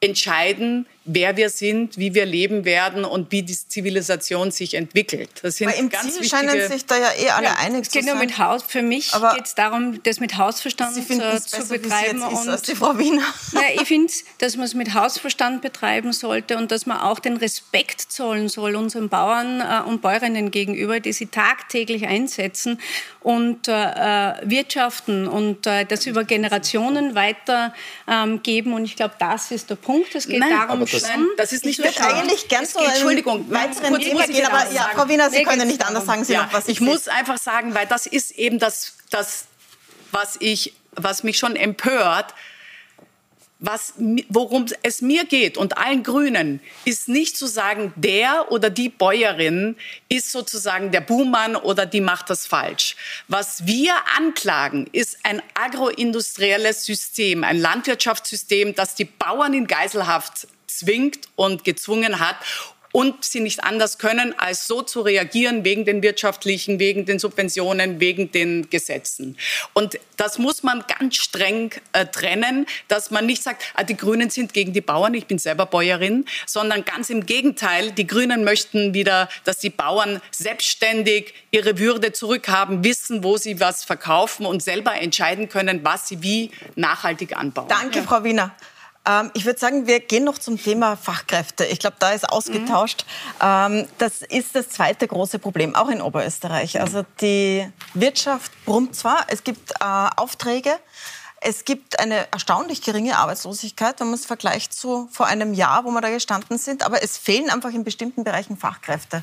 S4: entscheiden, wer wir sind, wie wir leben werden und wie die Zivilisation sich entwickelt.
S1: Das sind Aber im ganz Ziel scheinen sich da ja eh alle ja, einig
S2: zu sein. Mit Haus, für mich geht es darum, das mit Hausverstand äh, zu betreiben.
S1: und als die Frau Wiener. *laughs*
S2: Ja, ich finde, dass man es mit Hausverstand betreiben sollte und dass man auch den Respekt zollen soll unseren Bauern äh, und Bäuerinnen gegenüber, die sie tagtäglich einsetzen und äh, äh wirtschaften und äh, das über Generationen weitergeben. Ähm, und ich glaube, das ist der Punkt. Es geht Nein, darum,
S1: das, Nein, das ist nicht ich würde eigentlich gern so Entschuldigung, weiteren Thema gehen, aber ja, Frau Wiener, Sie können nicht anders sagen. Sie
S4: ja,
S1: noch was
S4: ich muss einfach sagen, weil das ist eben das, das was, ich, was mich schon empört, was, worum es mir geht und allen Grünen, ist nicht zu sagen, der oder die Bäuerin ist sozusagen der Buhmann oder die macht das falsch. Was wir anklagen, ist ein agroindustrielles System, ein Landwirtschaftssystem, das die Bauern in Geiselhaft zwingt und gezwungen hat und sie nicht anders können, als so zu reagieren wegen den wirtschaftlichen, wegen den Subventionen, wegen den Gesetzen. Und das muss man ganz streng äh, trennen, dass man nicht sagt, ah, die Grünen sind gegen die Bauern, ich bin selber Bäuerin, sondern ganz im Gegenteil, die Grünen möchten wieder, dass die Bauern selbstständig ihre Würde zurückhaben, wissen, wo sie was verkaufen und selber entscheiden können, was sie wie nachhaltig anbauen.
S1: Danke. Frau Wiener. Ähm, ich würde sagen, wir gehen noch zum Thema Fachkräfte. Ich glaube, da ist ausgetauscht. Mhm. das ist das zweite große Problem, auch in Oberösterreich. Also die Wirtschaft brummt zwar, es gibt äh, Aufträge, es gibt eine erstaunlich geringe Arbeitslosigkeit, wenn man es vergleicht zu vor einem Jahr, wo wir da gestanden sind. Aber es fehlen einfach in bestimmten Bereichen Fachkräfte.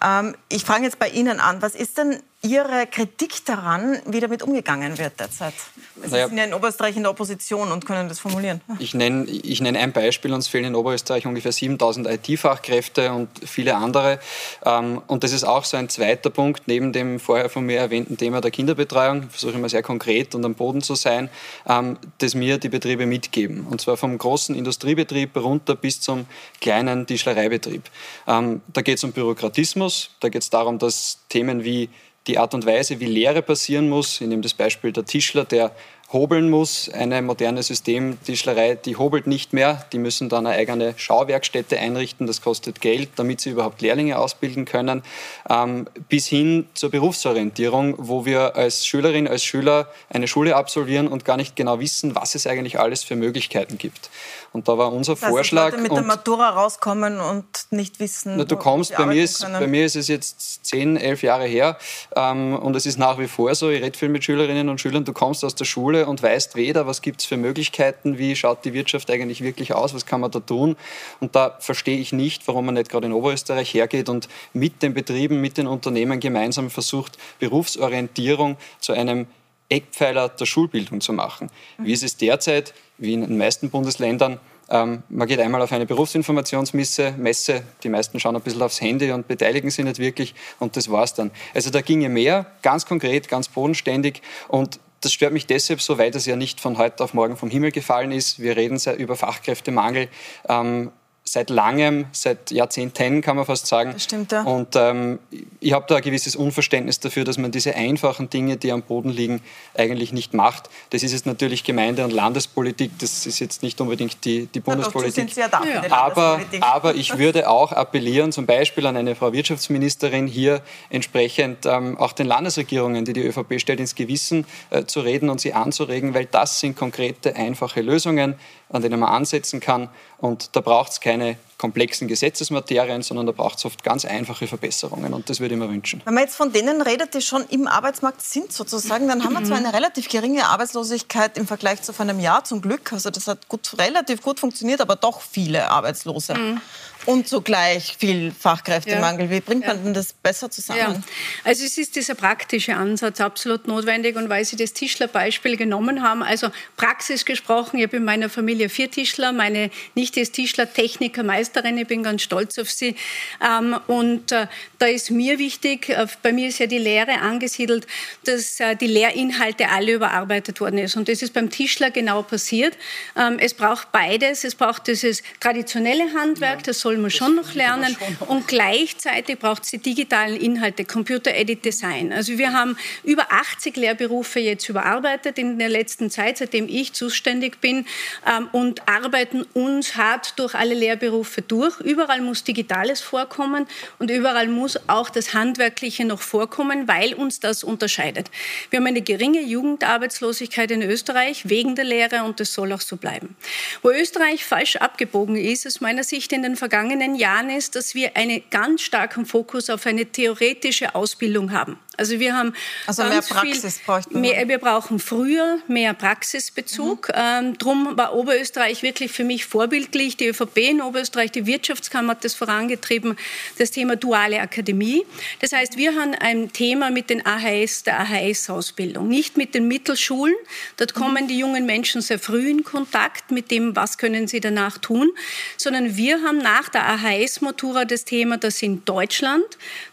S1: Ähm, ich frage jetzt bei Ihnen an, was ist denn Ihre Kritik daran, wie damit umgegangen wird derzeit? Sie naja, sind ja in Oberösterreich in der Opposition und können das formulieren.
S3: Ich nenne, ich nenne ein Beispiel. Uns fehlen in Oberösterreich ungefähr 7000 IT-Fachkräfte und viele andere. Ähm, und das ist auch so ein zweiter Punkt, neben dem vorher von mir erwähnten Thema der Kinderbetreuung, ich versuche immer sehr konkret und am Boden zu sein, ähm, das mir die Betriebe mitgeben. Und zwar vom großen Industriebetrieb runter bis zum kleinen Tischlereibetrieb. Ähm, da geht es um Bürokratismus, da geht es darum, dass Themen wie die Art und Weise, wie Lehre passieren muss. Ich nehme das Beispiel der Tischler, der hobeln muss. Eine moderne Systemtischlerei, die hobelt nicht mehr. Die müssen dann eine eigene Schauwerkstätte einrichten. Das kostet Geld, damit sie überhaupt Lehrlinge ausbilden können. Ähm, bis hin zur Berufsorientierung, wo wir als Schülerin, als Schüler eine Schule absolvieren und gar nicht genau wissen, was es eigentlich alles für Möglichkeiten gibt. Und da war unser das Vorschlag.
S1: Leute mit der Matura rauskommen und nicht wissen.
S3: Na, du kommst, bei mir, ist, bei mir ist es jetzt zehn, elf Jahre her ähm, und es ist nach wie vor so, ich rede viel mit Schülerinnen und Schülern, du kommst aus der Schule und weißt weder, was gibt es für Möglichkeiten, wie schaut die Wirtschaft eigentlich wirklich aus, was kann man da tun. Und da verstehe ich nicht, warum man nicht gerade in Oberösterreich hergeht und mit den Betrieben, mit den Unternehmen gemeinsam versucht, Berufsorientierung zu einem Eckpfeiler der Schulbildung zu machen. Wie ist es derzeit? wie in den meisten Bundesländern. Ähm, man geht einmal auf eine Berufsinformationsmesse, Messe, die meisten schauen ein bisschen aufs Handy und beteiligen sich nicht wirklich und das war's dann. Also da ginge mehr, ganz konkret, ganz bodenständig und das stört mich deshalb so, weil das ja nicht von heute auf morgen vom Himmel gefallen ist. Wir reden sehr über Fachkräftemangel. Ähm, seit langem, seit Jahrzehnten kann man fast sagen.
S1: Das stimmt, ja.
S3: Und ähm, ich habe da ein gewisses Unverständnis dafür, dass man diese einfachen Dinge, die am Boden liegen, eigentlich nicht macht. Das ist jetzt natürlich Gemeinde- und Landespolitik, das ist jetzt nicht unbedingt die, die Bundespolitik. Ja da ja. Aber, aber ich würde auch appellieren, zum Beispiel an eine Frau Wirtschaftsministerin, hier entsprechend ähm, auch den Landesregierungen, die die ÖVP stellt, ins Gewissen äh, zu reden und sie anzuregen, weil das sind konkrete, einfache Lösungen, an denen man ansetzen kann. Und da braucht es keine komplexen Gesetzesmaterien, sondern da braucht es oft ganz einfache Verbesserungen. Und das würde ich mir wünschen.
S1: Wenn man jetzt von denen redet, die schon im Arbeitsmarkt sind sozusagen, dann haben wir zwar eine relativ geringe Arbeitslosigkeit im Vergleich zu vor einem Jahr zum Glück. Also das hat gut, relativ gut funktioniert, aber doch viele Arbeitslose. Mhm und zugleich viel Fachkräftemangel. Ja. Wie bringt man ja. denn das besser zusammen? Ja.
S2: Also es ist dieser praktische Ansatz absolut notwendig und weil Sie das Tischlerbeispiel genommen haben, also Praxis gesprochen, ich habe in meiner Familie vier Tischler, meine Nichte ist Tischler, Techniker, Meisterin, ich bin ganz stolz auf sie ähm, und äh, da ist mir wichtig, äh, bei mir ist ja die Lehre angesiedelt, dass äh, die Lehrinhalte alle überarbeitet worden ist und das ist beim Tischler genau passiert. Ähm, es braucht beides, es braucht dieses traditionelle Handwerk, das soll man schon noch lernen. Und gleichzeitig braucht es die digitalen Inhalte, Computer-Aided Design. Also wir haben über 80 Lehrberufe jetzt überarbeitet in der letzten Zeit, seitdem ich zuständig bin ähm, und arbeiten uns hart durch alle Lehrberufe durch. Überall muss Digitales vorkommen und überall muss auch das Handwerkliche noch vorkommen, weil uns das unterscheidet. Wir haben eine geringe Jugendarbeitslosigkeit in Österreich wegen der Lehre und das soll auch so bleiben. Wo Österreich falsch abgebogen ist, aus meiner Sicht in den vergangenen Jahren ist, dass wir einen ganz starken Fokus auf eine theoretische Ausbildung haben. Also wir haben
S1: also mehr Praxis
S2: bräuchten wir. wir brauchen früher mehr Praxisbezug. Mhm. Ähm, drum war Oberösterreich wirklich für mich vorbildlich. Die ÖVP in Oberösterreich, die Wirtschaftskammer hat das vorangetrieben, das Thema duale Akademie. Das heißt, wir haben ein Thema mit den AHS, der AHS-Ausbildung, nicht mit den Mittelschulen. Dort mhm. kommen die jungen Menschen sehr früh in Kontakt mit dem, was können sie danach tun, sondern wir haben nach der AHS-Matura das Thema, dass in Deutschland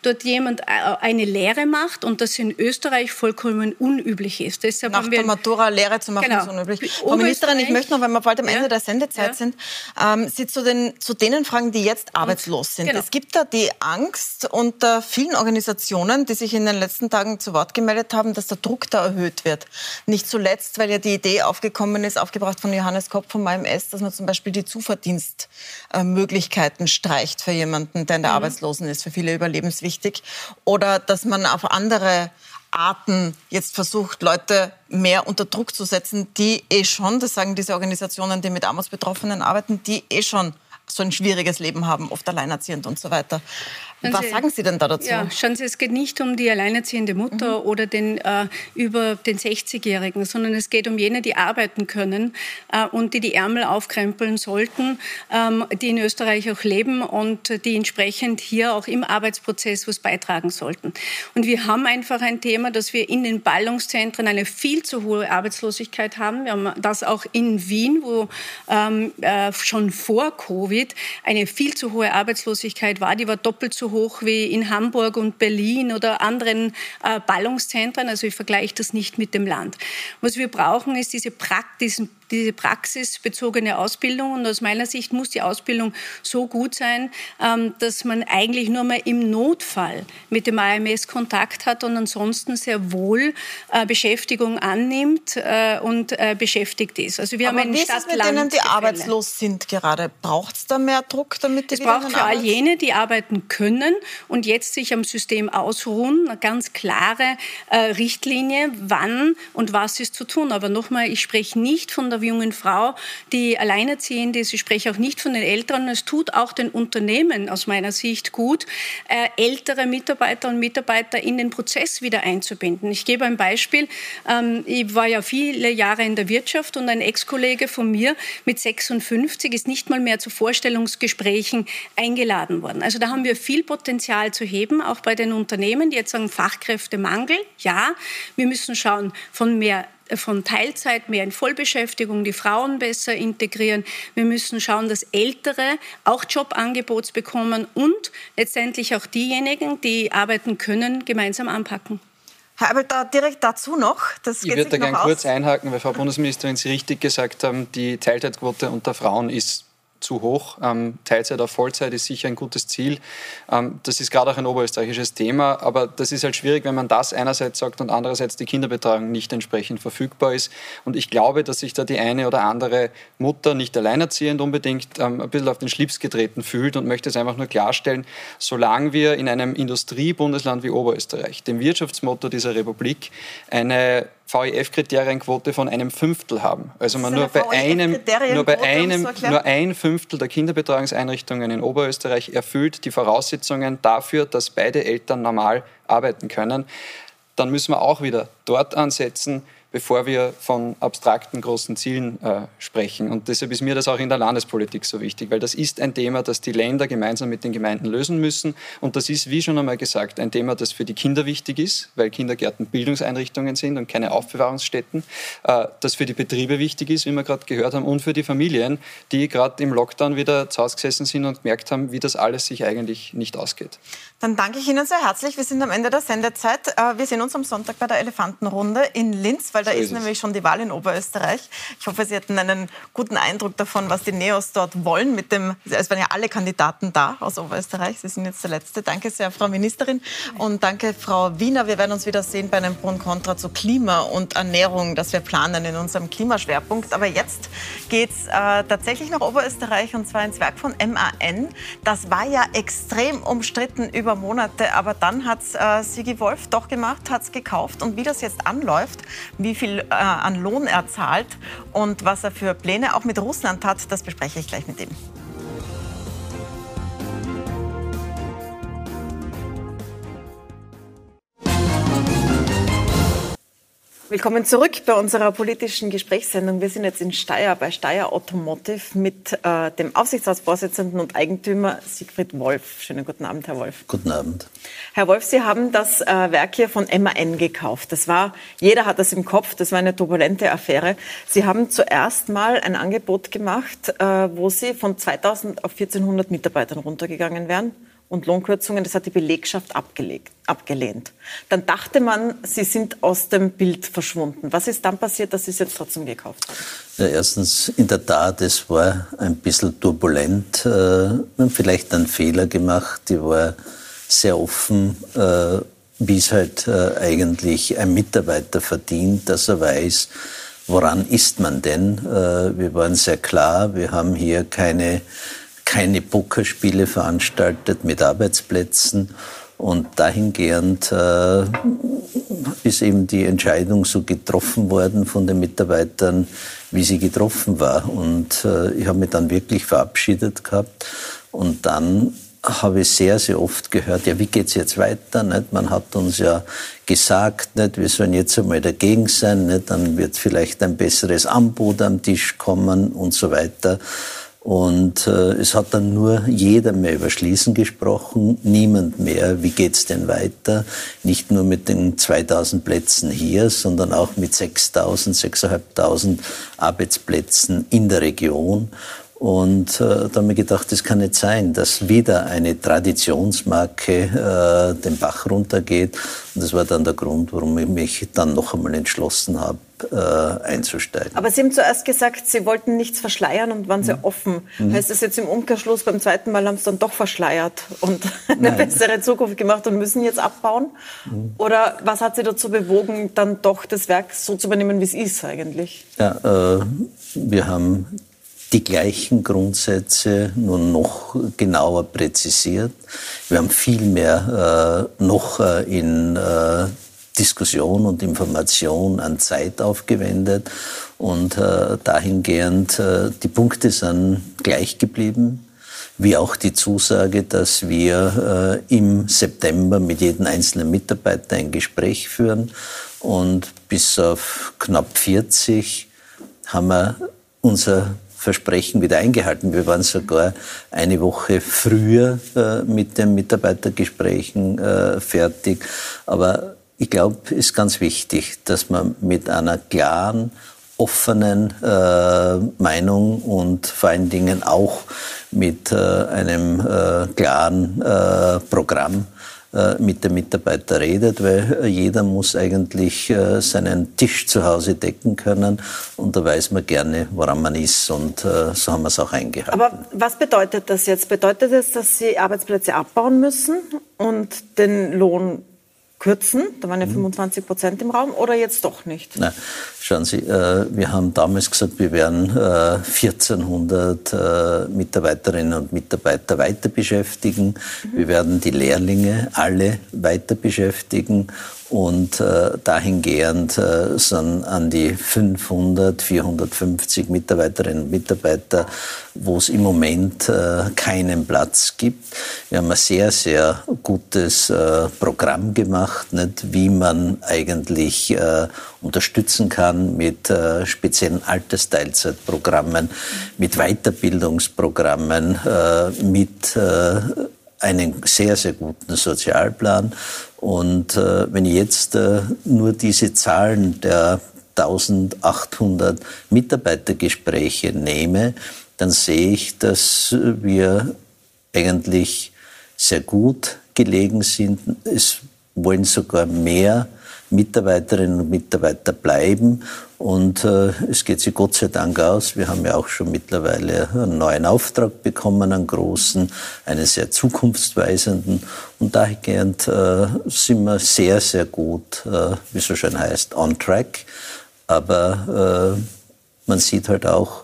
S2: dort jemand äh, eine Lehre macht gemacht und das in Österreich vollkommen unüblich ist.
S1: Deshalb Nach der Matura Lehre zu machen genau. ist unüblich. Frau Ministerin, ich möchte noch, weil wir bald am Ende ja. der Sendezeit ja. sind, ähm, Sie zu, den, zu denen fragen, die jetzt arbeitslos sind. Genau. Es gibt da die Angst unter vielen Organisationen, die sich in den letzten Tagen zu Wort gemeldet haben, dass der Druck da erhöht wird. Nicht zuletzt, weil ja die Idee aufgekommen ist, aufgebracht von Johannes Kopp vom AMS, dass man zum Beispiel die Zuverdienstmöglichkeiten streicht für jemanden, der in der mhm. Arbeitslosen ist, für viele überlebenswichtig. Oder dass man auf andere Arten jetzt versucht, Leute mehr unter Druck zu setzen, die eh schon, das sagen diese Organisationen, die mit Armutsbetroffenen arbeiten, die eh schon so ein schwieriges Leben haben, oft alleinerziehend und so weiter. Was sagen Sie denn da dazu?
S2: Ja, schauen Sie, es geht nicht um die alleinerziehende Mutter mhm. oder den äh, über den 60-Jährigen, sondern es geht um jene, die arbeiten können äh, und die die Ärmel aufkrempeln sollten, ähm, die in Österreich auch leben und die entsprechend hier auch im Arbeitsprozess was beitragen sollten. Und wir haben einfach ein Thema, dass wir in den Ballungszentren eine viel zu hohe Arbeitslosigkeit haben. Wir haben das auch in Wien, wo ähm, äh, schon vor Covid eine viel zu hohe Arbeitslosigkeit war. Die war doppelt so hoch wie in Hamburg und Berlin oder anderen äh, Ballungszentren. Also ich vergleiche das nicht mit dem Land. Was wir brauchen, ist diese Praxis, diese praxisbezogene Ausbildung. Und aus meiner Sicht muss die Ausbildung so gut sein, ähm, dass man eigentlich nur mal im Notfall mit dem AMS Kontakt hat und ansonsten sehr wohl äh, Beschäftigung annimmt äh, und äh, beschäftigt ist.
S1: Also wir Aber haben einen wie ist es mit denen, die arbeitslos sind gerade? Braucht es da mehr Druck, damit die
S2: Es braucht für all jene, die arbeiten können und jetzt sich am System ausruhen, eine ganz klare Richtlinie, wann und was ist zu tun. Aber nochmal, ich spreche nicht von der jungen Frau, die alleinerziehend ist. Ich spreche auch nicht von den Eltern. Es tut auch den Unternehmen aus meiner Sicht gut, äh, ältere Mitarbeiter und Mitarbeiter in den Prozess wieder einzubinden. Ich gebe ein Beispiel. Ähm, ich war ja viele Jahre in der Wirtschaft und ein Ex-Kollege von mir mit 56 ist nicht mal mehr zu Vorstellungsgesprächen eingeladen worden. Also da haben wir viel Potenzial zu heben, auch bei den Unternehmen, die jetzt sagen Fachkräftemangel. Ja, wir müssen schauen von mehr von Teilzeit mehr in Vollbeschäftigung, die Frauen besser integrieren. Wir müssen schauen, dass Ältere auch Jobangebots bekommen und letztendlich auch diejenigen, die arbeiten können, gemeinsam anpacken.
S1: Herr Abel, da direkt dazu noch.
S3: Das ich würde da gerne kurz einhaken, weil Frau Bundesministerin Sie richtig gesagt haben, die Teilzeitquote unter Frauen ist zu hoch. Ähm, Teilzeit auf Vollzeit ist sicher ein gutes Ziel. Ähm, das ist gerade auch ein oberösterreichisches Thema, aber das ist halt schwierig, wenn man das einerseits sagt und andererseits die Kinderbetreuung nicht entsprechend verfügbar ist. Und ich glaube, dass sich da die eine oder andere Mutter nicht alleinerziehend unbedingt ähm, ein bisschen auf den Schlips getreten fühlt und möchte es einfach nur klarstellen, solange wir in einem Industriebundesland wie Oberösterreich, dem Wirtschaftsmotto dieser Republik, eine VEF-Kriterienquote von einem Fünftel haben. Also man nur bei einem, nur bei einem, nur ein Fünftel der Kinderbetreuungseinrichtungen in Oberösterreich erfüllt die Voraussetzungen dafür, dass beide Eltern normal arbeiten können. Dann müssen wir auch wieder dort ansetzen, bevor wir von abstrakten großen Zielen äh, sprechen. Und deshalb ist mir das auch in der Landespolitik so wichtig, weil das ist ein Thema, das die Länder gemeinsam mit den Gemeinden lösen müssen. Und das ist, wie schon einmal gesagt, ein Thema, das für die Kinder wichtig ist, weil Kindergärten Bildungseinrichtungen sind und keine Aufbewahrungsstätten, äh, das für die Betriebe wichtig ist, wie wir gerade gehört haben, und für die Familien, die gerade im Lockdown wieder zu Hause gesessen sind und gemerkt haben, wie das alles sich eigentlich nicht ausgeht.
S1: Dann danke ich Ihnen sehr herzlich. Wir sind am Ende der Sendezeit. Äh, wir sehen uns am Sonntag bei der Elefantenrunde in Linz, weil da so ist, ist nämlich schon die Wahl in Oberösterreich. Ich hoffe, Sie hatten einen guten Eindruck davon, was die Neos dort wollen. Mit dem, es waren ja alle Kandidaten da aus Oberösterreich. Sie sind jetzt der Letzte. Danke sehr, Frau Ministerin. Und danke, Frau Wiener. Wir werden uns wieder sehen bei einem Pro und Contra zu Klima und Ernährung, das wir planen in unserem Klimaschwerpunkt. Aber jetzt geht es äh, tatsächlich nach Oberösterreich und zwar ins Werk von MAN. Das war ja extrem umstritten über über Monate. Aber dann hat es äh, Sigi Wolf doch gemacht, hat es gekauft. Und wie das jetzt anläuft, wie viel äh, an Lohn er zahlt und was er für Pläne auch mit Russland hat, das bespreche ich gleich mit ihm. Willkommen zurück bei unserer politischen Gesprächssendung. Wir sind jetzt in Steyr bei Steyr Automotive mit äh, dem Aufsichtsratsvorsitzenden und Eigentümer Siegfried Wolf. Schönen guten Abend, Herr Wolf.
S5: Guten Abend.
S1: Herr Wolf, Sie haben das äh, Werk hier von MAN gekauft. Das war, jeder hat das im Kopf, das war eine turbulente Affäre. Sie haben zuerst mal ein Angebot gemacht, äh, wo Sie von 2000 auf 1400 Mitarbeitern runtergegangen wären und Lohnkürzungen. Das hat die Belegschaft abgelegt, abgelehnt. Dann dachte man, sie sind aus dem Bild verschwunden. Was ist dann passiert, dass Sie es jetzt trotzdem gekauft haben?
S5: Ja, erstens, in der Tat, es war ein bisschen turbulent. Äh, vielleicht einen Fehler gemacht. Die war sehr offen, äh, wie es halt äh, eigentlich ein Mitarbeiter verdient, dass er weiß, woran ist man denn? Wir waren sehr klar, wir haben hier keine, keine Pokerspiele veranstaltet mit Arbeitsplätzen. Und dahingehend äh, ist eben die Entscheidung so getroffen worden von den Mitarbeitern, wie sie getroffen war. Und äh, ich habe mich dann wirklich verabschiedet gehabt. Und dann habe ich sehr, sehr oft gehört, ja, wie geht's jetzt weiter? Nicht? Man hat uns ja gesagt, nicht? wir sollen jetzt einmal dagegen sein, nicht? dann wird vielleicht ein besseres Angebot am Tisch kommen und so weiter. Und äh, es hat dann nur jeder mehr über Schließen gesprochen, niemand mehr, wie geht's denn weiter? Nicht nur mit den 2000 Plätzen hier, sondern auch mit 6000, 6500 Arbeitsplätzen in der Region. Und äh, da haben wir gedacht, das kann nicht sein, dass wieder eine Traditionsmarke äh, den Bach runtergeht. Und das war dann der Grund, warum ich mich dann noch einmal entschlossen habe, äh, einzusteigen.
S1: Aber Sie haben zuerst gesagt, Sie wollten nichts verschleiern und waren sehr mhm. offen. Mhm. Heißt das jetzt im Umkehrschluss, beim zweiten Mal haben Sie dann doch verschleiert und *laughs* eine Nein. bessere Zukunft gemacht und müssen jetzt abbauen? Mhm. Oder was hat Sie dazu bewogen, dann doch das Werk so zu übernehmen, wie es ist eigentlich?
S5: Ja, äh, wir haben die gleichen Grundsätze nur noch genauer präzisiert. Wir haben viel mehr äh, noch äh, in äh, Diskussion und Information an Zeit aufgewendet und äh, dahingehend äh, die Punkte sind gleich geblieben wie auch die Zusage, dass wir äh, im September mit jedem einzelnen Mitarbeiter ein Gespräch führen und bis auf knapp 40 haben wir unser Versprechen wieder eingehalten. Wir waren sogar eine Woche früher äh, mit den Mitarbeitergesprächen äh, fertig. Aber ich glaube, es ist ganz wichtig, dass man mit einer klaren, offenen äh, Meinung und vor allen Dingen auch mit äh, einem äh, klaren äh, Programm mit dem Mitarbeiter redet, weil jeder muss eigentlich äh, seinen Tisch zu Hause decken können und da weiß man gerne, woran man ist und äh, so haben wir es auch eingehalten.
S1: Aber was bedeutet das jetzt? Bedeutet es, dass Sie Arbeitsplätze abbauen müssen und den Lohn kürzen? Da waren ja 25 mhm. Prozent im Raum oder jetzt doch nicht?
S5: Nein, schauen Sie, äh, wir haben damals gesagt, wir werden äh, 1400 äh, Mitarbeiterinnen und Mitarbeiter weiter beschäftigen. Mhm. Wir werden die Lehrlinge alle weiter beschäftigen und äh, dahingehend äh, sind an die 500, 450 Mitarbeiterinnen und Mitarbeiter, wo es im Moment äh, keinen Platz gibt. Wir haben ein sehr, sehr gutes äh, Programm gemacht, nicht, wie man eigentlich äh, unterstützen kann mit äh, speziellen Altersteilzeitprogrammen, mit Weiterbildungsprogrammen, äh, mit äh, einen sehr, sehr guten Sozialplan. Und äh, wenn ich jetzt äh, nur diese Zahlen der 1800 Mitarbeitergespräche nehme, dann sehe ich, dass wir eigentlich sehr gut gelegen sind. Es wollen sogar mehr Mitarbeiterinnen und Mitarbeiter bleiben. Und äh, es geht sich Gott sei Dank aus. Wir haben ja auch schon mittlerweile einen neuen Auftrag bekommen, einen großen, einen sehr zukunftsweisenden. Und dahingehend äh, sind wir sehr, sehr gut, äh, wie es so schön heißt, on track. Aber äh, man sieht halt auch,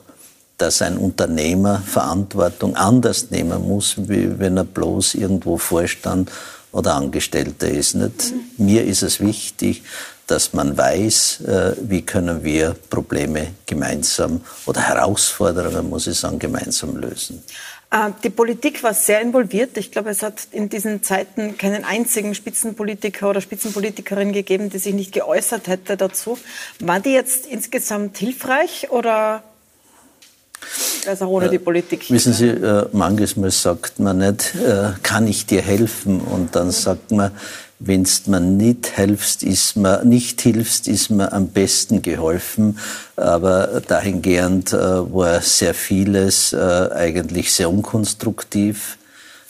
S5: dass ein Unternehmer Verantwortung anders nehmen muss, wie wenn er bloß irgendwo Vorstand oder Angestellter ist. Nicht? Mhm. Mir ist es wichtig, dass man weiß, äh, wie können wir Probleme gemeinsam oder Herausforderungen, muss ich sagen, gemeinsam lösen.
S1: Äh, die Politik war sehr involviert. Ich glaube, es hat in diesen Zeiten keinen einzigen Spitzenpolitiker oder Spitzenpolitikerin gegeben, die sich nicht geäußert hätte dazu. War die jetzt insgesamt hilfreich oder also ohne äh, die Politik.
S5: Wissen Sie, äh, manchmal sagt man nicht, äh, kann ich dir helfen? Und dann sagt man, wenn mir nicht hilfst, ist mir, nicht hilfst, ist mir am besten geholfen. Aber dahingehend äh, war sehr vieles äh, eigentlich sehr unkonstruktiv.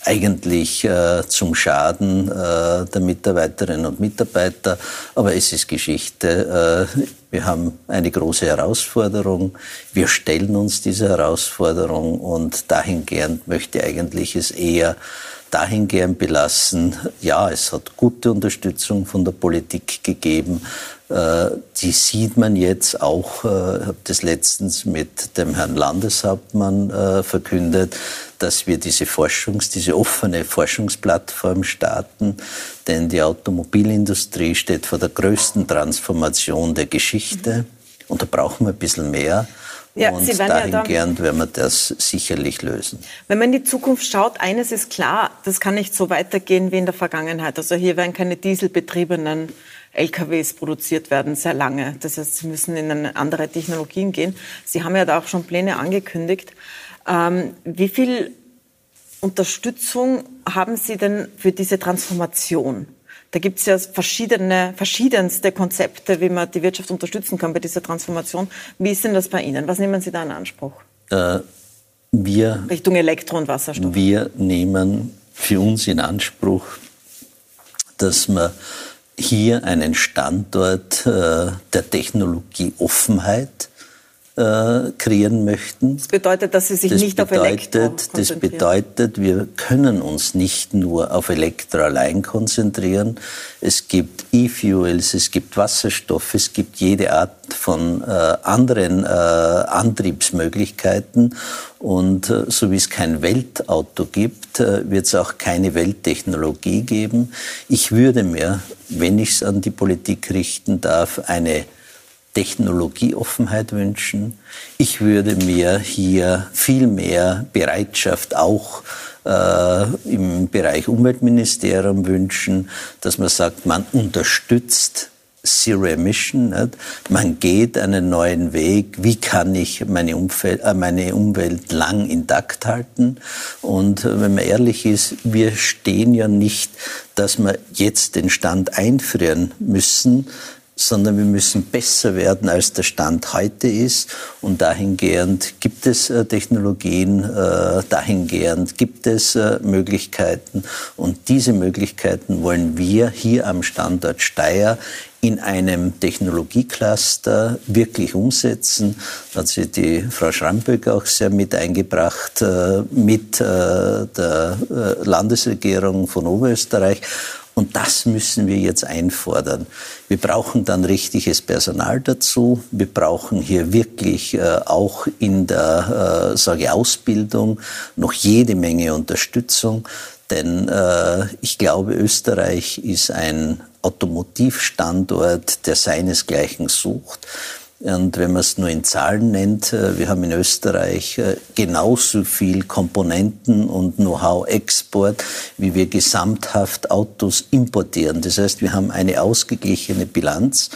S5: Eigentlich äh, zum Schaden äh, der Mitarbeiterinnen und Mitarbeiter. Aber es ist Geschichte. Äh, wir haben eine große Herausforderung. Wir stellen uns diese Herausforderung und dahingehend möchte eigentlich es eher dahingehend belassen, ja, es hat gute Unterstützung von der Politik gegeben. Äh, die sieht man jetzt auch, ich äh, habe das letztens mit dem Herrn Landeshauptmann äh, verkündet, dass wir diese Forschungs-, diese offene Forschungsplattform starten. Denn die Automobilindustrie steht vor der größten Transformation der Geschichte. Und da brauchen wir ein bisschen mehr. Ja, und dahingehend ja werden wir das sicherlich lösen.
S1: Wenn man in die Zukunft schaut, eines ist klar, das kann nicht so weitergehen wie in der Vergangenheit. Also hier werden keine dieselbetriebenen LKWs produziert werden, sehr lange. Das heißt, sie müssen in andere Technologien gehen. Sie haben ja da auch schon Pläne angekündigt. Ähm, wie viel Unterstützung haben Sie denn für diese Transformation? Da gibt es ja verschiedene, verschiedenste Konzepte, wie man die Wirtschaft unterstützen kann bei dieser Transformation. Wie ist denn das bei Ihnen? Was nehmen Sie da in Anspruch? Äh,
S5: wir,
S1: Richtung Elektro- und Wasserstoff.
S5: Wir nehmen für uns in Anspruch, dass wir hier einen Standort äh, der Technologieoffenheit äh, kreieren möchten.
S1: Das bedeutet, dass Sie sich das nicht bedeutet, auf Elektro
S5: Das bedeutet, wir können uns nicht nur auf Elektro allein konzentrieren. Es gibt E-Fuels, es gibt Wasserstoff, es gibt jede Art von äh, anderen äh, Antriebsmöglichkeiten. Und äh, so wie es kein Weltauto gibt, äh, wird es auch keine Welttechnologie geben. Ich würde mir, wenn ich es an die Politik richten darf, eine Technologieoffenheit wünschen. Ich würde mir hier viel mehr Bereitschaft auch äh, im Bereich Umweltministerium wünschen, dass man sagt, man unterstützt Zero Emission. Nicht? Man geht einen neuen Weg. Wie kann ich meine, Umfeld, äh, meine Umwelt lang intakt halten? Und äh, wenn man ehrlich ist, wir stehen ja nicht, dass wir jetzt den Stand einfrieren müssen, sondern wir müssen besser werden, als der Stand heute ist. Und dahingehend gibt es äh, Technologien, äh, dahingehend gibt es äh, Möglichkeiten. Und diese Möglichkeiten wollen wir hier am Standort Steyr in einem Technologiecluster wirklich umsetzen. Da hat sich die Frau Schramböck auch sehr mit eingebracht, mit der Landesregierung von Oberösterreich. Und das müssen wir jetzt einfordern. Wir brauchen dann richtiges Personal dazu. Wir brauchen hier wirklich äh, auch in der äh, sage Ausbildung noch jede Menge Unterstützung. Denn äh, ich glaube, Österreich ist ein Automotivstandort, der seinesgleichen sucht. Und wenn man es nur in Zahlen nennt, äh, wir haben in Österreich äh, genauso viel Komponenten und Know-how-Export, wie wir gesamthaft Autos importieren. Das heißt, wir haben eine ausgeglichene Bilanz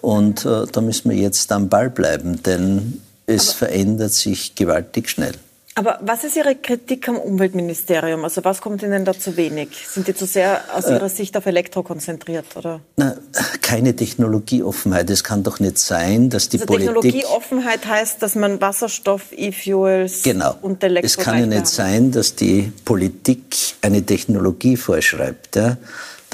S5: und äh, da müssen wir jetzt am Ball bleiben, denn es Aber verändert sich gewaltig schnell.
S1: Aber was ist Ihre Kritik am Umweltministerium? Also was kommt Ihnen da zu wenig? Sind die zu sehr aus Ihrer äh, Sicht auf Elektro konzentriert? Oder?
S5: Na, keine Technologieoffenheit. Es kann doch nicht sein, dass die also Politik...
S1: Technologieoffenheit heißt, dass man Wasserstoff, E-Fuels
S5: genau.
S1: und Elektro...
S5: Es kann ja nicht sein, dass die Politik eine Technologie vorschreibt. Ja?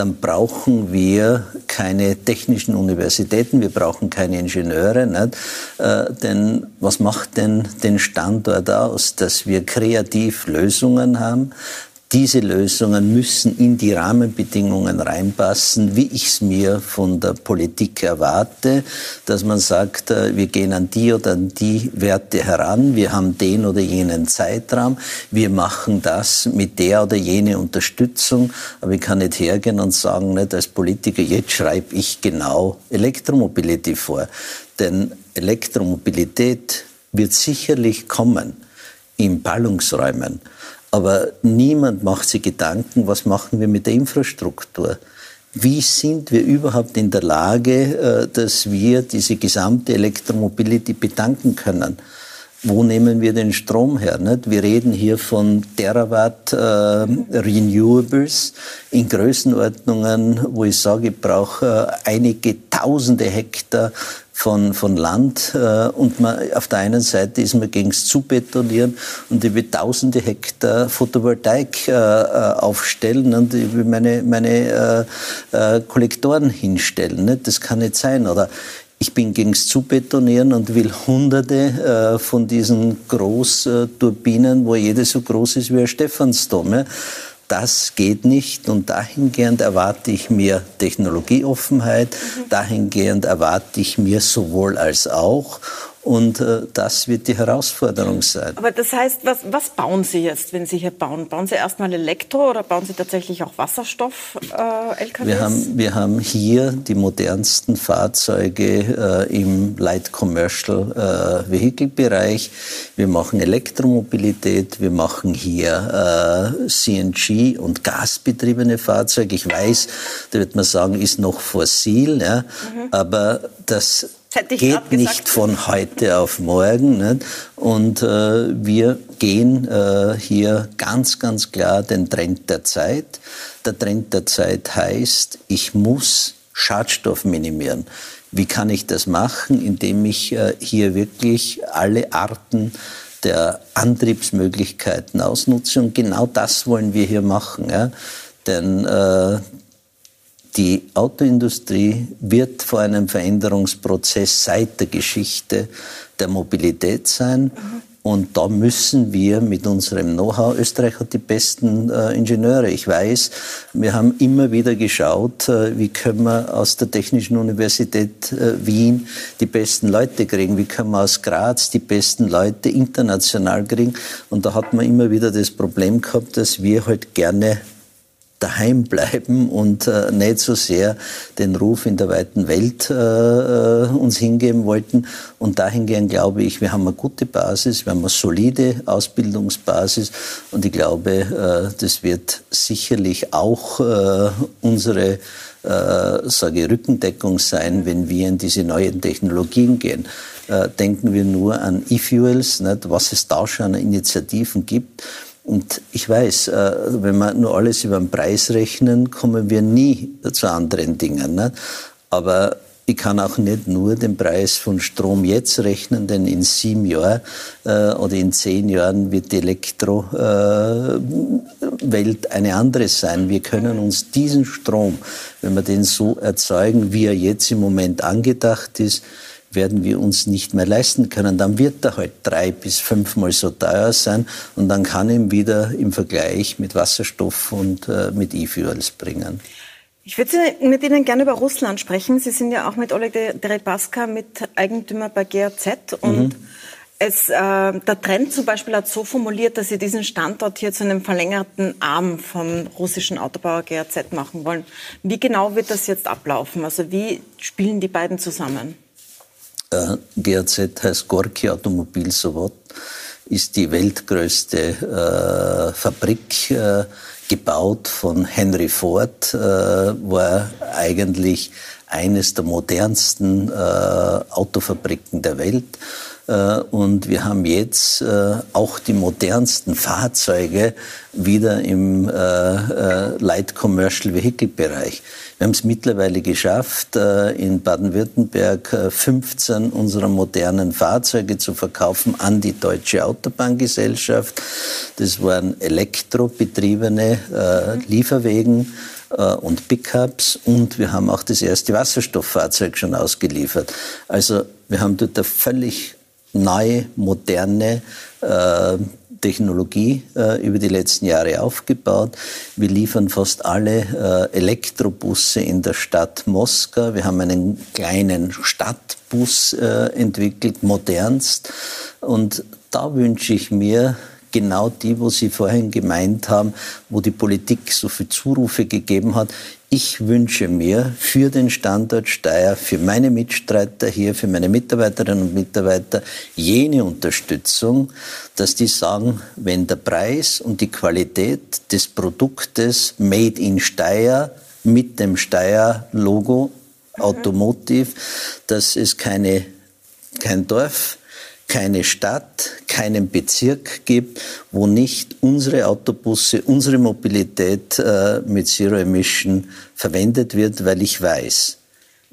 S5: Dann brauchen wir keine technischen Universitäten, wir brauchen keine Ingenieure. Nicht? Äh, denn was macht denn den Standort aus? Dass wir kreativ Lösungen haben, diese Lösungen müssen in die Rahmenbedingungen reinpassen, wie ich es mir von der Politik erwarte, dass man sagt, äh, wir gehen an die oder an die Werte heran, wir haben den oder jenen Zeitraum, wir machen das mit der oder jene Unterstützung, aber ich kann nicht hergehen und sagen, nicht als Politiker, jetzt schreibe ich genau Elektromobility vor. Denn Elektromobilität wird sicherlich kommen in Ballungsräumen. Aber niemand macht sich Gedanken, was machen wir mit der Infrastruktur? Wie sind wir überhaupt in der Lage, äh, dass wir diese gesamte Elektromobility bedanken können? wo nehmen wir den Strom her? Wir reden hier von Terawatt äh, Renewables in Größenordnungen, wo ich sage, ich brauche äh, einige tausende Hektar von, von Land äh, und man, auf der einen Seite ist man gegen das Zubetonieren und ich will tausende Hektar Photovoltaik äh, äh, aufstellen und ich will meine, meine äh, äh, Kollektoren hinstellen. Nicht? Das kann nicht sein. Oder ich bin gegen das Zubetonieren und will hunderte äh, von diesen Großturbinen, wo jede so groß ist wie ein Stephansdom. Ja? Das geht nicht. Und dahingehend erwarte ich mir Technologieoffenheit, mhm. dahingehend erwarte ich mir sowohl als auch und äh, das wird die Herausforderung sein.
S1: Aber das heißt, was, was bauen Sie jetzt, wenn Sie hier bauen? Bauen Sie erstmal Elektro oder bauen Sie tatsächlich auch Wasserstoff-LKWs?
S5: Äh, wir, haben, wir haben hier die modernsten Fahrzeuge äh, im Light Commercial äh, Vehicle Bereich. Wir machen Elektromobilität, wir machen hier äh, CNG und gasbetriebene Fahrzeuge. Ich weiß, da wird man sagen, ist noch fossil, ja, mhm. aber das geht nicht von heute auf morgen. Nicht? Und äh, wir gehen äh, hier ganz, ganz klar den Trend der Zeit. Der Trend der Zeit heißt, ich muss Schadstoff minimieren. Wie kann ich das machen? Indem ich äh, hier wirklich alle Arten der Antriebsmöglichkeiten ausnutze. Und genau das wollen wir hier machen. Ja? Denn äh, die Autoindustrie wird vor einem Veränderungsprozess seit der Geschichte der Mobilität sein. Und da müssen wir mit unserem Know-how, Österreich hat die besten äh, Ingenieure. Ich weiß, wir haben immer wieder geschaut, äh, wie können wir aus der Technischen Universität äh, Wien die besten Leute kriegen, wie können wir aus Graz die besten Leute international kriegen. Und da hat man immer wieder das Problem gehabt, dass wir halt gerne daheim *laughs* bleiben und äh, nicht so sehr den Ruf in der weiten Welt äh, äh, uns hingeben wollten. Und dahingehend glaube ich, wir haben eine gute Basis, wir haben eine solide Ausbildungsbasis und ich glaube, äh, das wird sicherlich auch äh, unsere äh, sage Rückendeckung sein, wenn wir in diese neuen Technologien gehen. Äh, denken wir nur an E-Fuels, was es da schon an Initiativen gibt. Und ich weiß, äh, wenn wir nur alles über den Preis rechnen, kommen wir nie zu anderen Dingen. Ne? Aber ich kann auch nicht nur den Preis von Strom jetzt rechnen, denn in sieben Jahren äh, oder in zehn Jahren wird die Elektrowelt äh, eine andere sein. Wir können uns diesen Strom, wenn wir den so erzeugen, wie er jetzt im Moment angedacht ist, werden wir uns nicht mehr leisten können. Dann wird er halt drei bis fünfmal so teuer sein und dann kann ihn wieder im Vergleich mit Wasserstoff und äh, mit E-Fuels bringen.
S1: Ich würde mit Ihnen gerne über Russland sprechen. Sie sind ja auch mit Oleg Deripaska mit Eigentümer bei GAZ und mhm. Es, äh, der Trend zum Beispiel hat so formuliert, dass sie diesen Standort hier zu einem verlängerten Arm vom russischen Autobauer GAZ machen wollen. Wie genau wird das jetzt ablaufen? Also wie spielen die beiden zusammen?
S5: Äh, GAZ heißt Gorki Automobilsowod, ist die weltgrößte äh, Fabrik, äh, gebaut von Henry Ford, äh, war eigentlich eines der modernsten äh, Autofabriken der Welt. Äh, und wir haben jetzt äh, auch die modernsten Fahrzeuge wieder im äh, Light Commercial Vehicle Bereich. Wir haben es mittlerweile geschafft, in Baden-Württemberg 15 unserer modernen Fahrzeuge zu verkaufen an die Deutsche Autobahngesellschaft. Das waren elektrobetriebene Lieferwegen und Pickups und wir haben auch das erste Wasserstofffahrzeug schon ausgeliefert. Also wir haben dort eine völlig neue, moderne äh, Technologie äh, über die letzten Jahre aufgebaut. Wir liefern fast alle äh, Elektrobusse in der Stadt Moskau. Wir haben einen kleinen Stadtbus äh, entwickelt, modernst. Und da wünsche ich mir genau die, wo Sie vorhin gemeint haben, wo die Politik so viele Zurufe gegeben hat. Ich wünsche mir für den Standort Steyr, für meine Mitstreiter hier, für meine Mitarbeiterinnen und Mitarbeiter jene Unterstützung, dass die sagen, wenn der Preis und die Qualität des Produktes Made in Steyr mit dem Steyr-Logo mhm. Automotive, dass es keine, kein Dorf, keine Stadt, keinen Bezirk gibt, wo nicht unsere Autobusse, unsere Mobilität äh, mit Zero Emission verwendet wird, weil ich weiß,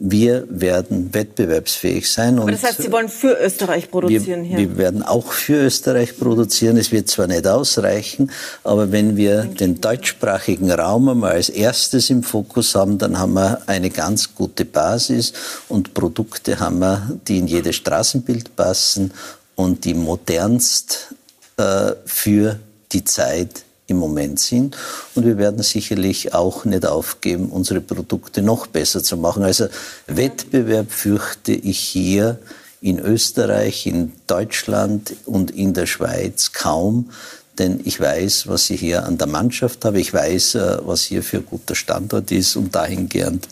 S5: wir werden wettbewerbsfähig sein.
S1: Aber das heißt, Sie wollen für Österreich produzieren
S5: wir, hier? Wir werden auch für Österreich produzieren. Es wird zwar nicht ausreichen, aber wenn wir den deutschsprachigen Raum einmal als erstes im Fokus haben, dann haben wir eine ganz gute Basis und Produkte haben wir, die in jedes Straßenbild passen und die modernst äh, für die Zeit im Moment sind. Und wir werden sicherlich auch nicht aufgeben, unsere Produkte noch besser zu machen. Also Wettbewerb fürchte ich hier in Österreich, in Deutschland und in der Schweiz kaum. Denn ich weiß, was ich hier an der Mannschaft habe. Ich weiß, äh, was hier für ein guter Standort ist. Und dahingehend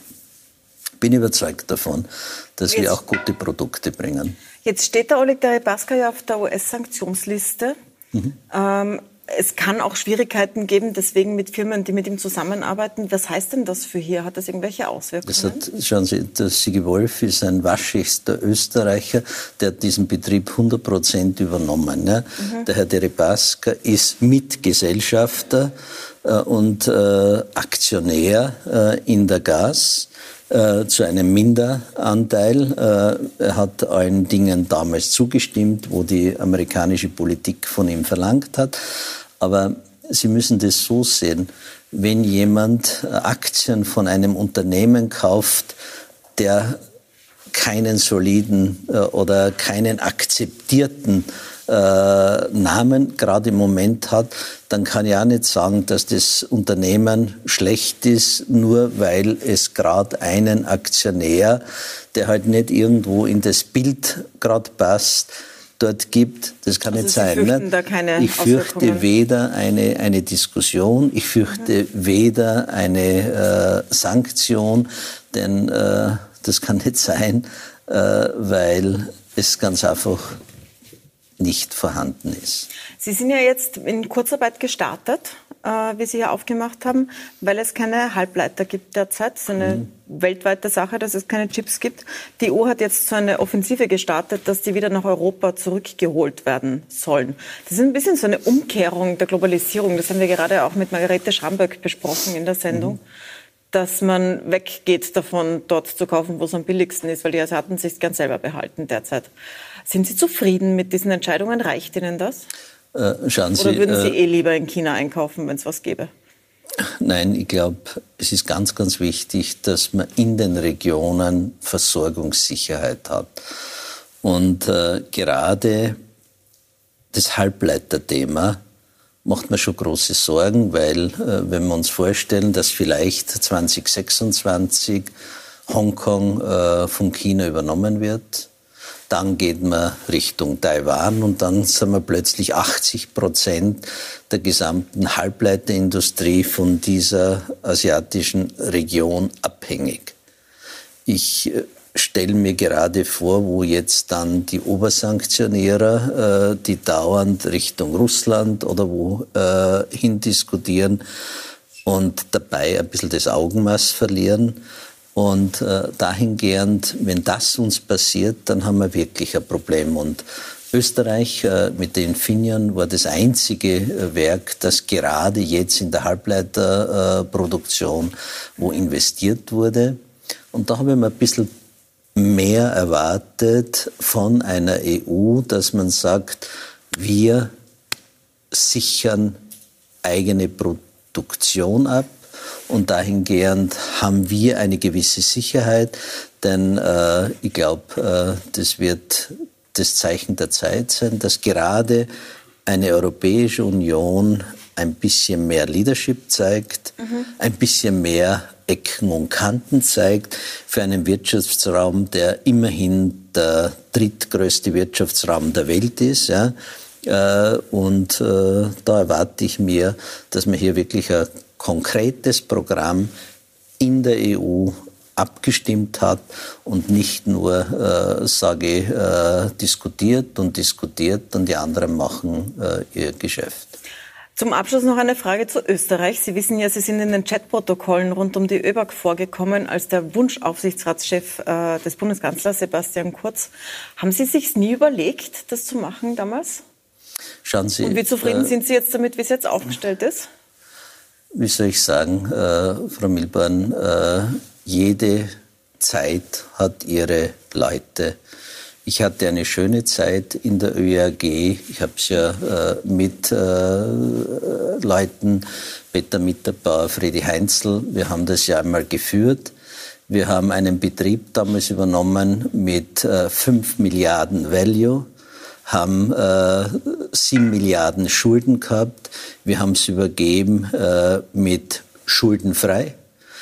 S5: bin ich überzeugt davon, dass jetzt, wir auch gute Produkte bringen.
S1: Jetzt steht der Oleg Deripaska ja auf der US-Sanktionsliste. Mhm. Ähm, es kann auch Schwierigkeiten geben, deswegen mit Firmen, die mit ihm zusammenarbeiten. Was heißt denn das für hier? Hat das irgendwelche Auswirkungen? Das
S5: hat, schauen Sie, der Sigi Wolf ist ein waschechter Österreicher, der hat diesen Betrieb 100 Prozent übernommen. Ja. Mhm. Der Herr Deripaska ist Mitgesellschafter äh, und äh, Aktionär äh, in der Gas äh, zu einem Minderanteil. Äh, er hat allen Dingen damals zugestimmt, wo die amerikanische Politik von ihm verlangt hat. Aber Sie müssen das so sehen, wenn jemand äh, Aktien von einem Unternehmen kauft, der keinen soliden oder keinen akzeptierten Namen gerade im Moment hat, dann kann ich auch nicht sagen, dass das Unternehmen schlecht ist, nur weil es gerade einen Aktionär, der halt nicht irgendwo in das Bild gerade passt, dort gibt. Das kann also nicht Sie sein. Ne? Da keine ich fürchte weder eine, eine Diskussion, ich fürchte mhm. weder eine äh, Sanktion, denn äh, das kann nicht sein, äh, weil es ganz einfach nicht vorhanden ist.
S1: Sie sind ja jetzt in Kurzarbeit gestartet, äh, wie Sie ja aufgemacht haben, weil es keine Halbleiter gibt derzeit. Das ist eine mhm. weltweite Sache, dass es keine Chips gibt. Die EU hat jetzt so eine Offensive gestartet, dass die wieder nach Europa zurückgeholt werden sollen. Das ist ein bisschen so eine Umkehrung der Globalisierung. Das haben wir gerade auch mit Margarete Schramböck besprochen in der Sendung. Mhm dass man weggeht davon, dort zu kaufen, wo es am billigsten ist, weil die Asiaten sich gern selber behalten derzeit. Sind Sie zufrieden mit diesen Entscheidungen? Reicht Ihnen das? Äh, schauen Sie, Oder würden Sie äh, eh lieber in China einkaufen, wenn es was gäbe?
S5: Nein, ich glaube, es ist ganz, ganz wichtig, dass man in den Regionen Versorgungssicherheit hat. Und äh, gerade das Halbleiterthema macht mir schon große Sorgen, weil äh, wenn wir uns vorstellen, dass vielleicht 2026 Hongkong äh, von China übernommen wird, dann geht man Richtung Taiwan und dann sind wir plötzlich 80 Prozent der gesamten Halbleiterindustrie von dieser asiatischen Region abhängig. Ich äh, stelle mir gerade vor, wo jetzt dann die Obersanktionierer, äh, die dauernd Richtung Russland oder wo äh, hin diskutieren und dabei ein bisschen das Augenmaß verlieren. Und äh, dahingehend, wenn das uns passiert, dann haben wir wirklich ein Problem. Und Österreich äh, mit den Infineon war das einzige äh, Werk, das gerade jetzt in der Halbleiterproduktion, wo investiert wurde. Und da habe ich mir ein bisschen mehr erwartet von einer EU, dass man sagt, wir sichern eigene Produktion ab und dahingehend haben wir eine gewisse Sicherheit, denn äh, ich glaube, äh, das wird das Zeichen der Zeit sein, dass gerade eine Europäische Union ein bisschen mehr Leadership zeigt, mhm. ein bisschen mehr Ecken und Kanten zeigt für einen Wirtschaftsraum, der immerhin der drittgrößte Wirtschaftsraum der Welt ist. Ja. Äh, und äh, da erwarte ich mir, dass man hier wirklich ein konkretes Programm in der EU abgestimmt hat und nicht nur, äh, sage ich, äh, diskutiert und diskutiert und die anderen machen äh, ihr Geschäft.
S1: Zum Abschluss noch eine Frage zu Österreich. Sie wissen ja, Sie sind in den Chatprotokollen rund um die ÖBAG vorgekommen als der Wunschaufsichtsratschef äh, des Bundeskanzlers Sebastian Kurz. Haben Sie sich nie überlegt, das zu machen damals? Schauen Sie. Und wie zufrieden äh, sind Sie jetzt damit, wie es jetzt aufgestellt ist?
S5: Wie soll ich sagen, äh, Frau Milborn, äh, jede Zeit hat ihre Leute. Ich hatte eine schöne Zeit in der ÖAG. Ich habe es ja äh, mit äh, Leuten, Peter Mitterbauer, Friedi Heinzel, wir haben das ja einmal geführt. Wir haben einen Betrieb damals übernommen mit äh, 5 Milliarden Value, haben äh, 7 Milliarden Schulden gehabt. Wir haben es übergeben äh, mit schuldenfrei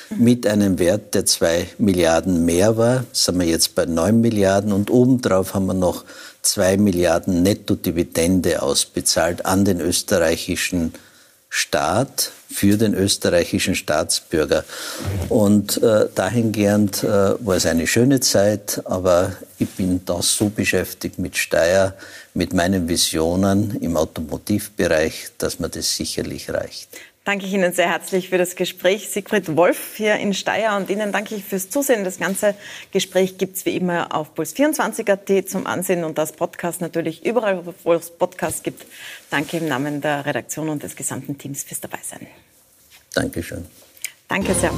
S5: mit einem Wert, der zwei Milliarden mehr war. Sind wir jetzt bei neun Milliarden und obendrauf haben wir noch zwei Milliarden Netto-Dividende ausbezahlt an den österreichischen Staat für den österreichischen Staatsbürger. Und äh, dahingehend äh, war es eine schöne Zeit, aber ich bin da so beschäftigt mit Steyr, mit meinen Visionen im Automotivbereich, dass mir das sicherlich reicht
S1: danke ich Ihnen sehr herzlich für das Gespräch. Siegfried Wolf hier in Steyr und Ihnen danke ich fürs Zusehen. Das ganze Gespräch gibt es wie immer auf puls24.at zum Ansehen und das Podcast natürlich überall, wo es Podcasts gibt. Danke im Namen der Redaktion und des gesamten Teams fürs Dabeisein.
S5: Dankeschön.
S1: Danke sehr.